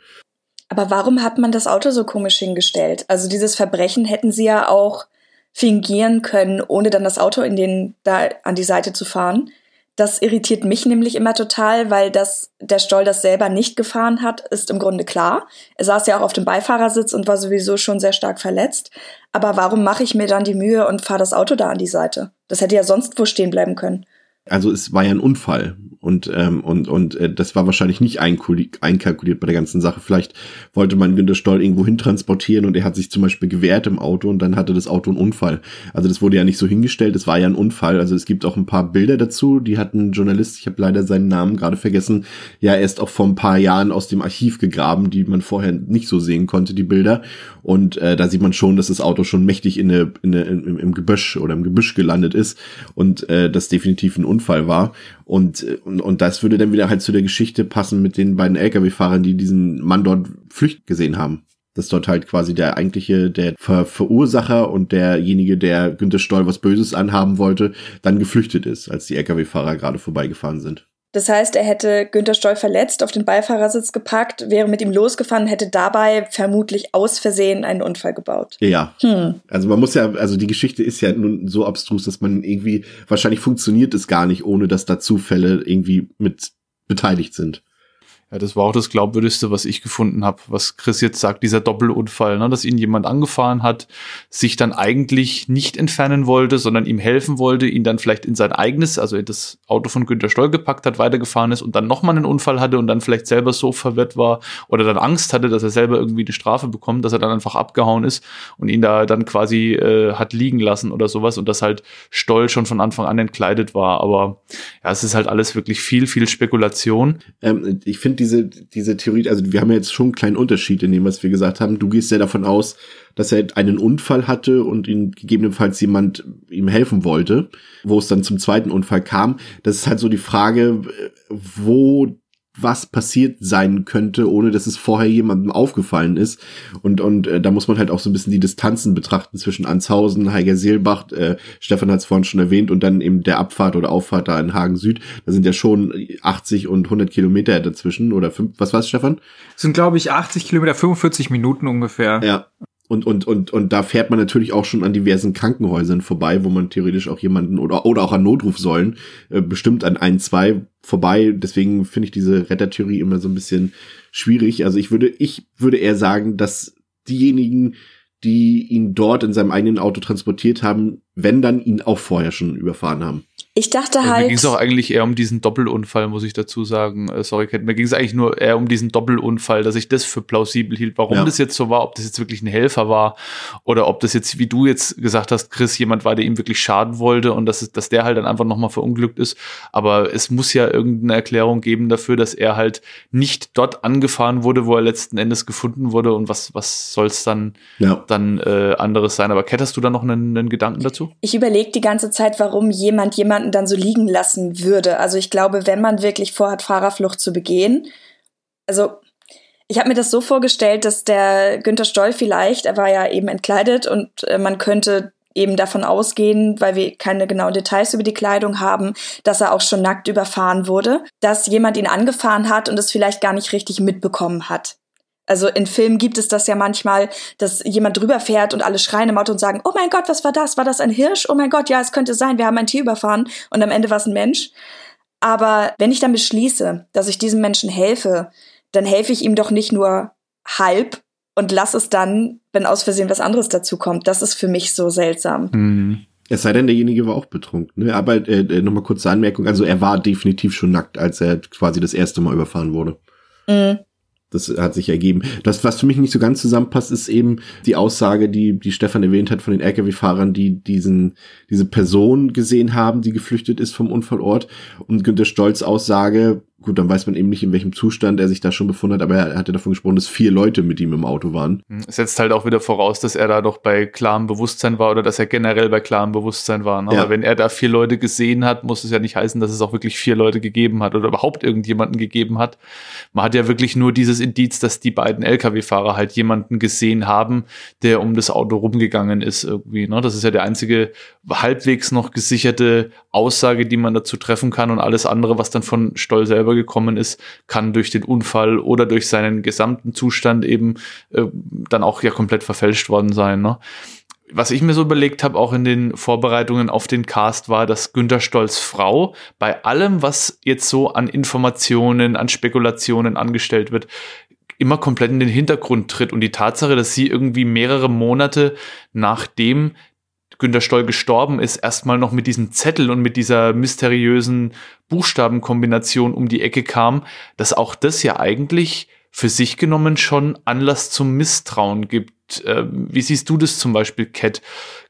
Aber warum hat man das Auto so komisch hingestellt? Also dieses Verbrechen hätten sie ja auch fingieren können, ohne dann das Auto in den da an die Seite zu fahren. Das irritiert mich nämlich immer total, weil das, der Stoll das selber nicht gefahren hat, ist im Grunde klar. Er saß ja auch auf dem Beifahrersitz und war sowieso schon sehr stark verletzt. Aber warum mache ich mir dann die Mühe und fahre das Auto da an die Seite? Das hätte ja sonst wo stehen bleiben können. Also es war ja ein Unfall und ähm, und und äh, das war wahrscheinlich nicht einkalkuliert bei der ganzen Sache. Vielleicht wollte man Günter Stoll irgendwo hin transportieren und er hat sich zum Beispiel gewehrt im Auto und dann hatte das Auto einen Unfall. Also das wurde ja nicht so hingestellt, es war ja ein Unfall. Also es gibt auch ein paar Bilder dazu. Die hat ein Journalist, ich habe leider seinen Namen gerade vergessen, ja erst auch vor ein paar Jahren aus dem Archiv gegraben, die man vorher nicht so sehen konnte, die Bilder. Und äh, da sieht man schon, dass das Auto schon mächtig in eine, in eine, im, im Gebüsch oder im Gebüsch gelandet ist und äh, das definitiv ein Unfall war. Und, und, und das würde dann wieder halt zu der Geschichte passen mit den beiden Lkw-Fahrern, die diesen Mann dort Flücht gesehen haben. Dass dort halt quasi der eigentliche, der Ver Verursacher und derjenige, der Günther Stoll was Böses anhaben wollte, dann geflüchtet ist, als die Lkw-Fahrer gerade vorbeigefahren sind. Das heißt, er hätte Günter Stoll verletzt, auf den Beifahrersitz gepackt, wäre mit ihm losgefahren, hätte dabei vermutlich aus Versehen einen Unfall gebaut. Ja. Hm. Also man muss ja, also die Geschichte ist ja nun so abstrus, dass man irgendwie, wahrscheinlich funktioniert es gar nicht, ohne dass da Zufälle irgendwie mit beteiligt sind. Ja, das war auch das glaubwürdigste, was ich gefunden habe, was Chris jetzt sagt, dieser Doppelunfall, ne, dass ihn jemand angefahren hat, sich dann eigentlich nicht entfernen wollte, sondern ihm helfen wollte, ihn dann vielleicht in sein eigenes, also in das Auto von Günter Stoll gepackt hat, weitergefahren ist und dann nochmal einen Unfall hatte und dann vielleicht selber so verwirrt war oder dann Angst hatte, dass er selber irgendwie eine Strafe bekommt, dass er dann einfach abgehauen ist und ihn da dann quasi äh, hat liegen lassen oder sowas und dass halt Stoll schon von Anfang an entkleidet war. Aber ja, es ist halt alles wirklich viel, viel Spekulation. Ähm, ich finde diese, diese Theorie, also wir haben ja jetzt schon einen kleinen Unterschied in dem, was wir gesagt haben. Du gehst ja davon aus, dass er einen Unfall hatte und ihn gegebenenfalls jemand ihm helfen wollte, wo es dann zum zweiten Unfall kam. Das ist halt so die Frage, wo was passiert sein könnte, ohne dass es vorher jemandem aufgefallen ist. Und, und äh, da muss man halt auch so ein bisschen die Distanzen betrachten zwischen Anshausen, Heiger Seelbach, äh, Stefan hat es vorhin schon erwähnt, und dann eben der Abfahrt oder Auffahrt da in Hagen Süd. Da sind ja schon 80 und 100 Kilometer dazwischen oder fünf, was war's, Stefan? Das sind, glaube ich, 80 Kilometer, 45 Minuten ungefähr. Ja. Und, und, und, und da fährt man natürlich auch schon an diversen Krankenhäusern vorbei, wo man theoretisch auch jemanden oder, oder auch an Notrufsäulen, äh, bestimmt an ein, zwei vorbei. Deswegen finde ich diese Rettertheorie immer so ein bisschen schwierig. Also ich würde, ich würde eher sagen, dass diejenigen, die ihn dort in seinem eigenen Auto transportiert haben, wenn dann ihn auch vorher schon überfahren haben. Ich dachte also halt. Mir ging es auch eigentlich eher um diesen Doppelunfall, muss ich dazu sagen. Äh, sorry, Kat. Mir ging es eigentlich nur eher um diesen Doppelunfall, dass ich das für plausibel hielt. Warum ja. das jetzt so war, ob das jetzt wirklich ein Helfer war oder ob das jetzt, wie du jetzt gesagt hast, Chris, jemand war, der ihm wirklich schaden wollte und dass, dass der halt dann einfach nochmal verunglückt ist. Aber es muss ja irgendeine Erklärung geben dafür, dass er halt nicht dort angefahren wurde, wo er letzten Endes gefunden wurde. Und was, was soll es dann, ja. dann äh, anderes sein? Aber Kat, hast du da noch einen, einen Gedanken dazu? Ich überlege die ganze Zeit, warum jemand jemanden jemanden dann so liegen lassen würde. Also ich glaube, wenn man wirklich vorhat, Fahrerflucht zu begehen, also ich habe mir das so vorgestellt, dass der Günther Stoll vielleicht, er war ja eben entkleidet und äh, man könnte eben davon ausgehen, weil wir keine genauen Details über die Kleidung haben, dass er auch schon nackt überfahren wurde, dass jemand ihn angefahren hat und es vielleicht gar nicht richtig mitbekommen hat. Also in Filmen gibt es das ja manchmal, dass jemand drüber fährt und alle schreien im Auto und sagen, oh mein Gott, was war das? War das ein Hirsch? Oh mein Gott, ja, es könnte sein, wir haben ein Tier überfahren und am Ende war es ein Mensch. Aber wenn ich dann beschließe, dass ich diesem Menschen helfe, dann helfe ich ihm doch nicht nur halb und lass es dann, wenn aus Versehen was anderes dazu kommt. Das ist für mich so seltsam. Mhm. Es sei denn, derjenige war auch betrunken. Ne? Aber äh, äh nochmal kurze Anmerkung. Also er war definitiv schon nackt, als er quasi das erste Mal überfahren wurde. Mhm. Das hat sich ergeben. Das, was für mich nicht so ganz zusammenpasst, ist eben die Aussage, die, die Stefan erwähnt hat von den Lkw-Fahrern, die diesen, diese Person gesehen haben, die geflüchtet ist vom Unfallort. Und Günter Stolz Aussage, Gut, dann weiß man eben nicht, in welchem Zustand er sich da schon befunden hat, aber er hatte davon gesprochen, dass vier Leute mit ihm im Auto waren. Hm, es setzt halt auch wieder voraus, dass er da doch bei klarem Bewusstsein war oder dass er generell bei klarem Bewusstsein war. Ne? Ja. Aber wenn er da vier Leute gesehen hat, muss es ja nicht heißen, dass es auch wirklich vier Leute gegeben hat oder überhaupt irgendjemanden gegeben hat. Man hat ja wirklich nur dieses Indiz, dass die beiden Lkw-Fahrer halt jemanden gesehen haben, der um das Auto rumgegangen ist irgendwie. Ne? Das ist ja der einzige halbwegs noch gesicherte Aussage, die man dazu treffen kann und alles andere, was dann von Stoll selber vorgekommen ist, kann durch den Unfall oder durch seinen gesamten Zustand eben äh, dann auch ja komplett verfälscht worden sein. Ne? was ich mir so überlegt habe, auch in den Vorbereitungen auf den Cast, war, dass Günter Stolz Frau bei allem, was jetzt so an Informationen, an Spekulationen angestellt wird, immer komplett in den Hintergrund tritt. Und die Tatsache, dass sie irgendwie mehrere Monate nachdem Günter Stoll gestorben ist, erstmal noch mit diesem Zettel und mit dieser mysteriösen Buchstabenkombination um die Ecke kam, dass auch das ja eigentlich für sich genommen schon Anlass zum Misstrauen gibt. Äh, wie siehst du das zum Beispiel, Cat?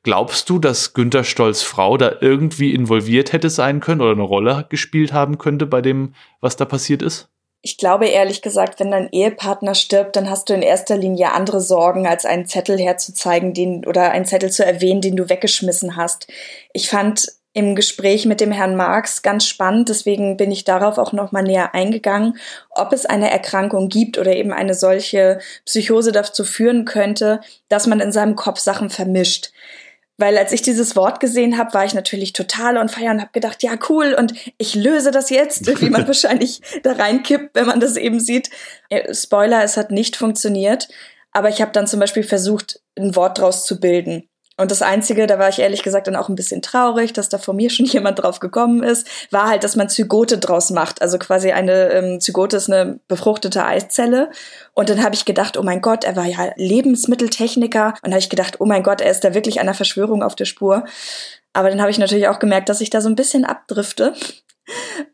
Glaubst du, dass Günter Stolz Frau da irgendwie involviert hätte sein können oder eine Rolle gespielt haben könnte bei dem, was da passiert ist? Ich glaube ehrlich gesagt, wenn dein Ehepartner stirbt, dann hast du in erster Linie andere Sorgen, als einen Zettel herzuzeigen, den oder einen Zettel zu erwähnen, den du weggeschmissen hast. Ich fand im Gespräch mit dem Herrn Marx ganz spannend. Deswegen bin ich darauf auch noch mal näher eingegangen, ob es eine Erkrankung gibt oder eben eine solche Psychose dazu führen könnte, dass man in seinem Kopf Sachen vermischt. Weil als ich dieses Wort gesehen habe, war ich natürlich total on fire und habe gedacht, ja cool und ich löse das jetzt, wie man wahrscheinlich da reinkippt, wenn man das eben sieht. Äh, Spoiler, es hat nicht funktioniert, aber ich habe dann zum Beispiel versucht, ein Wort draus zu bilden. Und das Einzige, da war ich ehrlich gesagt dann auch ein bisschen traurig, dass da vor mir schon jemand drauf gekommen ist, war halt, dass man Zygote draus macht. Also quasi eine ähm, Zygote ist eine befruchtete Eiszelle. Und dann habe ich gedacht, oh mein Gott, er war ja Lebensmitteltechniker. Und habe ich gedacht, oh mein Gott, er ist da wirklich einer Verschwörung auf der Spur. Aber dann habe ich natürlich auch gemerkt, dass ich da so ein bisschen abdrifte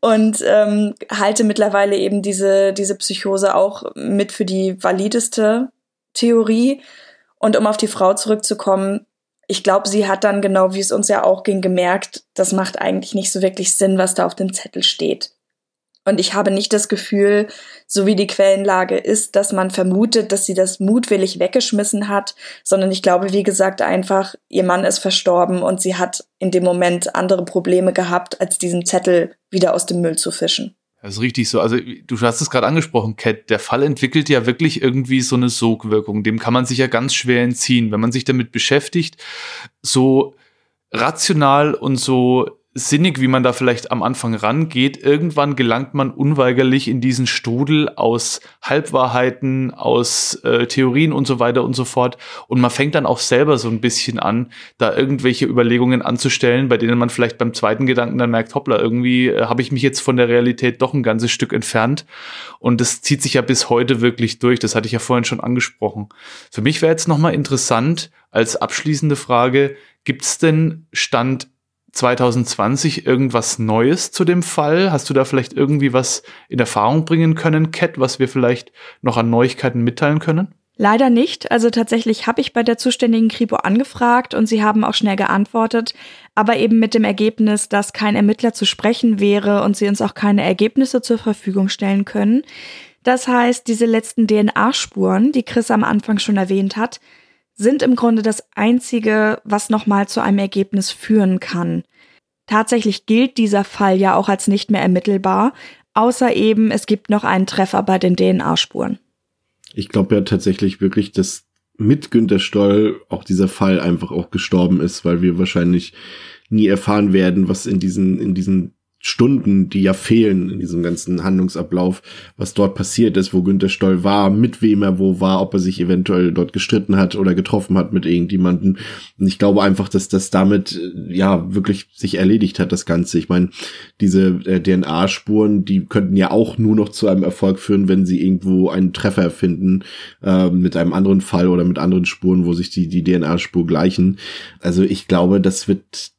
und ähm, halte mittlerweile eben diese, diese Psychose auch mit für die valideste Theorie. Und um auf die Frau zurückzukommen, ich glaube, sie hat dann genau, wie es uns ja auch ging, gemerkt, das macht eigentlich nicht so wirklich Sinn, was da auf dem Zettel steht. Und ich habe nicht das Gefühl, so wie die Quellenlage ist, dass man vermutet, dass sie das mutwillig weggeschmissen hat, sondern ich glaube, wie gesagt, einfach, ihr Mann ist verstorben und sie hat in dem Moment andere Probleme gehabt, als diesen Zettel wieder aus dem Müll zu fischen. Das ist richtig so. Also du hast es gerade angesprochen, Cat. Der Fall entwickelt ja wirklich irgendwie so eine Sogwirkung. Dem kann man sich ja ganz schwer entziehen. Wenn man sich damit beschäftigt, so rational und so sinnig, wie man da vielleicht am Anfang rangeht, irgendwann gelangt man unweigerlich in diesen Strudel aus Halbwahrheiten, aus äh, Theorien und so weiter und so fort. Und man fängt dann auch selber so ein bisschen an, da irgendwelche Überlegungen anzustellen, bei denen man vielleicht beim zweiten Gedanken dann merkt, hoppla, irgendwie äh, habe ich mich jetzt von der Realität doch ein ganzes Stück entfernt. Und das zieht sich ja bis heute wirklich durch. Das hatte ich ja vorhin schon angesprochen. Für mich wäre jetzt nochmal interessant, als abschließende Frage, gibt es denn Stand 2020 irgendwas Neues zu dem Fall? Hast du da vielleicht irgendwie was in Erfahrung bringen können, Cat, was wir vielleicht noch an Neuigkeiten mitteilen können? Leider nicht. Also tatsächlich habe ich bei der zuständigen Kripo angefragt und sie haben auch schnell geantwortet, aber eben mit dem Ergebnis, dass kein Ermittler zu sprechen wäre und sie uns auch keine Ergebnisse zur Verfügung stellen können. Das heißt, diese letzten DNA-Spuren, die Chris am Anfang schon erwähnt hat, sind im Grunde das Einzige, was nochmal zu einem Ergebnis führen kann. Tatsächlich gilt dieser Fall ja auch als nicht mehr ermittelbar, außer eben es gibt noch einen Treffer bei den DNA-Spuren. Ich glaube ja tatsächlich wirklich, dass mit Günter Stoll auch dieser Fall einfach auch gestorben ist, weil wir wahrscheinlich nie erfahren werden, was in diesen, in diesen Stunden, die ja fehlen in diesem ganzen Handlungsablauf, was dort passiert ist, wo Günter Stoll war, mit wem er wo war, ob er sich eventuell dort gestritten hat oder getroffen hat mit irgendjemanden. Und ich glaube einfach, dass das damit äh, ja wirklich sich erledigt hat, das Ganze. Ich meine, diese äh, DNA-Spuren, die könnten ja auch nur noch zu einem Erfolg führen, wenn sie irgendwo einen Treffer finden äh, mit einem anderen Fall oder mit anderen Spuren, wo sich die, die DNA-Spur gleichen. Also ich glaube, das wird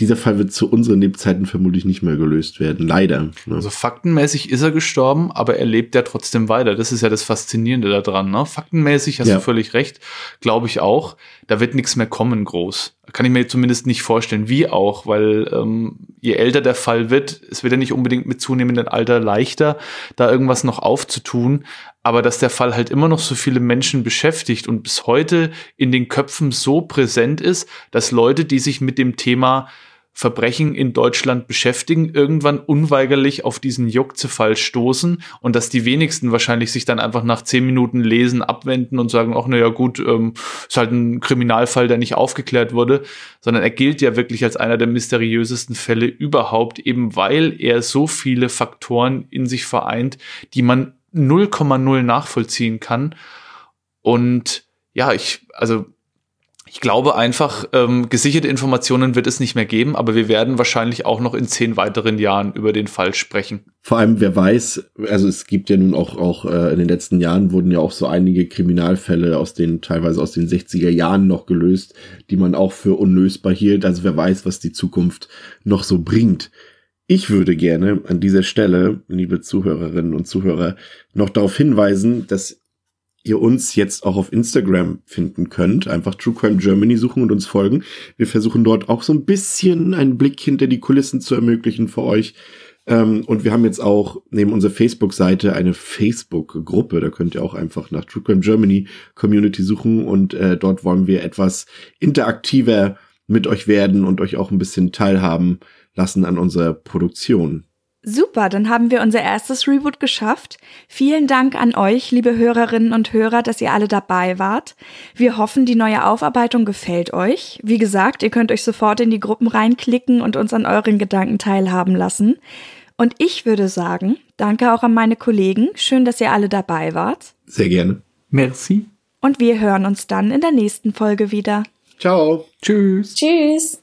dieser Fall wird zu unseren Lebzeiten vermutlich nicht mehr gelöst werden. Leider. Ne? Also faktenmäßig ist er gestorben, aber er lebt ja trotzdem weiter. Das ist ja das Faszinierende daran. Ne? Faktenmäßig hast ja. du völlig recht, glaube ich auch. Da wird nichts mehr kommen groß. Kann ich mir zumindest nicht vorstellen, wie auch, weil ähm, je älter der Fall wird, es wird ja nicht unbedingt mit zunehmendem Alter leichter, da irgendwas noch aufzutun. Aber dass der Fall halt immer noch so viele Menschen beschäftigt und bis heute in den Köpfen so präsent ist, dass Leute, die sich mit dem Thema Verbrechen in Deutschland beschäftigen, irgendwann unweigerlich auf diesen Juckzefall stoßen und dass die wenigsten wahrscheinlich sich dann einfach nach zehn Minuten Lesen abwenden und sagen, ach naja gut, ähm, ist halt ein Kriminalfall, der nicht aufgeklärt wurde, sondern er gilt ja wirklich als einer der mysteriösesten Fälle überhaupt, eben weil er so viele Faktoren in sich vereint, die man 0,0 nachvollziehen kann. Und ja, ich, also ich glaube einfach, ähm, gesicherte Informationen wird es nicht mehr geben, aber wir werden wahrscheinlich auch noch in zehn weiteren Jahren über den Fall sprechen. Vor allem, wer weiß, also es gibt ja nun auch, auch äh, in den letzten Jahren wurden ja auch so einige Kriminalfälle aus den, teilweise aus den 60er Jahren noch gelöst, die man auch für unlösbar hielt. Also wer weiß, was die Zukunft noch so bringt. Ich würde gerne an dieser Stelle, liebe Zuhörerinnen und Zuhörer, noch darauf hinweisen, dass ihr uns jetzt auch auf Instagram finden könnt. Einfach True Crime Germany suchen und uns folgen. Wir versuchen dort auch so ein bisschen einen Blick hinter die Kulissen zu ermöglichen für euch. Ähm, und wir haben jetzt auch neben unserer Facebook-Seite eine Facebook-Gruppe. Da könnt ihr auch einfach nach True Crime Germany Community suchen und äh, dort wollen wir etwas interaktiver mit euch werden und euch auch ein bisschen teilhaben lassen an unserer Produktion. Super, dann haben wir unser erstes Reboot geschafft. Vielen Dank an euch, liebe Hörerinnen und Hörer, dass ihr alle dabei wart. Wir hoffen, die neue Aufarbeitung gefällt euch. Wie gesagt, ihr könnt euch sofort in die Gruppen reinklicken und uns an euren Gedanken teilhaben lassen. Und ich würde sagen, danke auch an meine Kollegen. Schön, dass ihr alle dabei wart. Sehr gerne. Merci. Und wir hören uns dann in der nächsten Folge wieder. Ciao. Tschüss. Tschüss.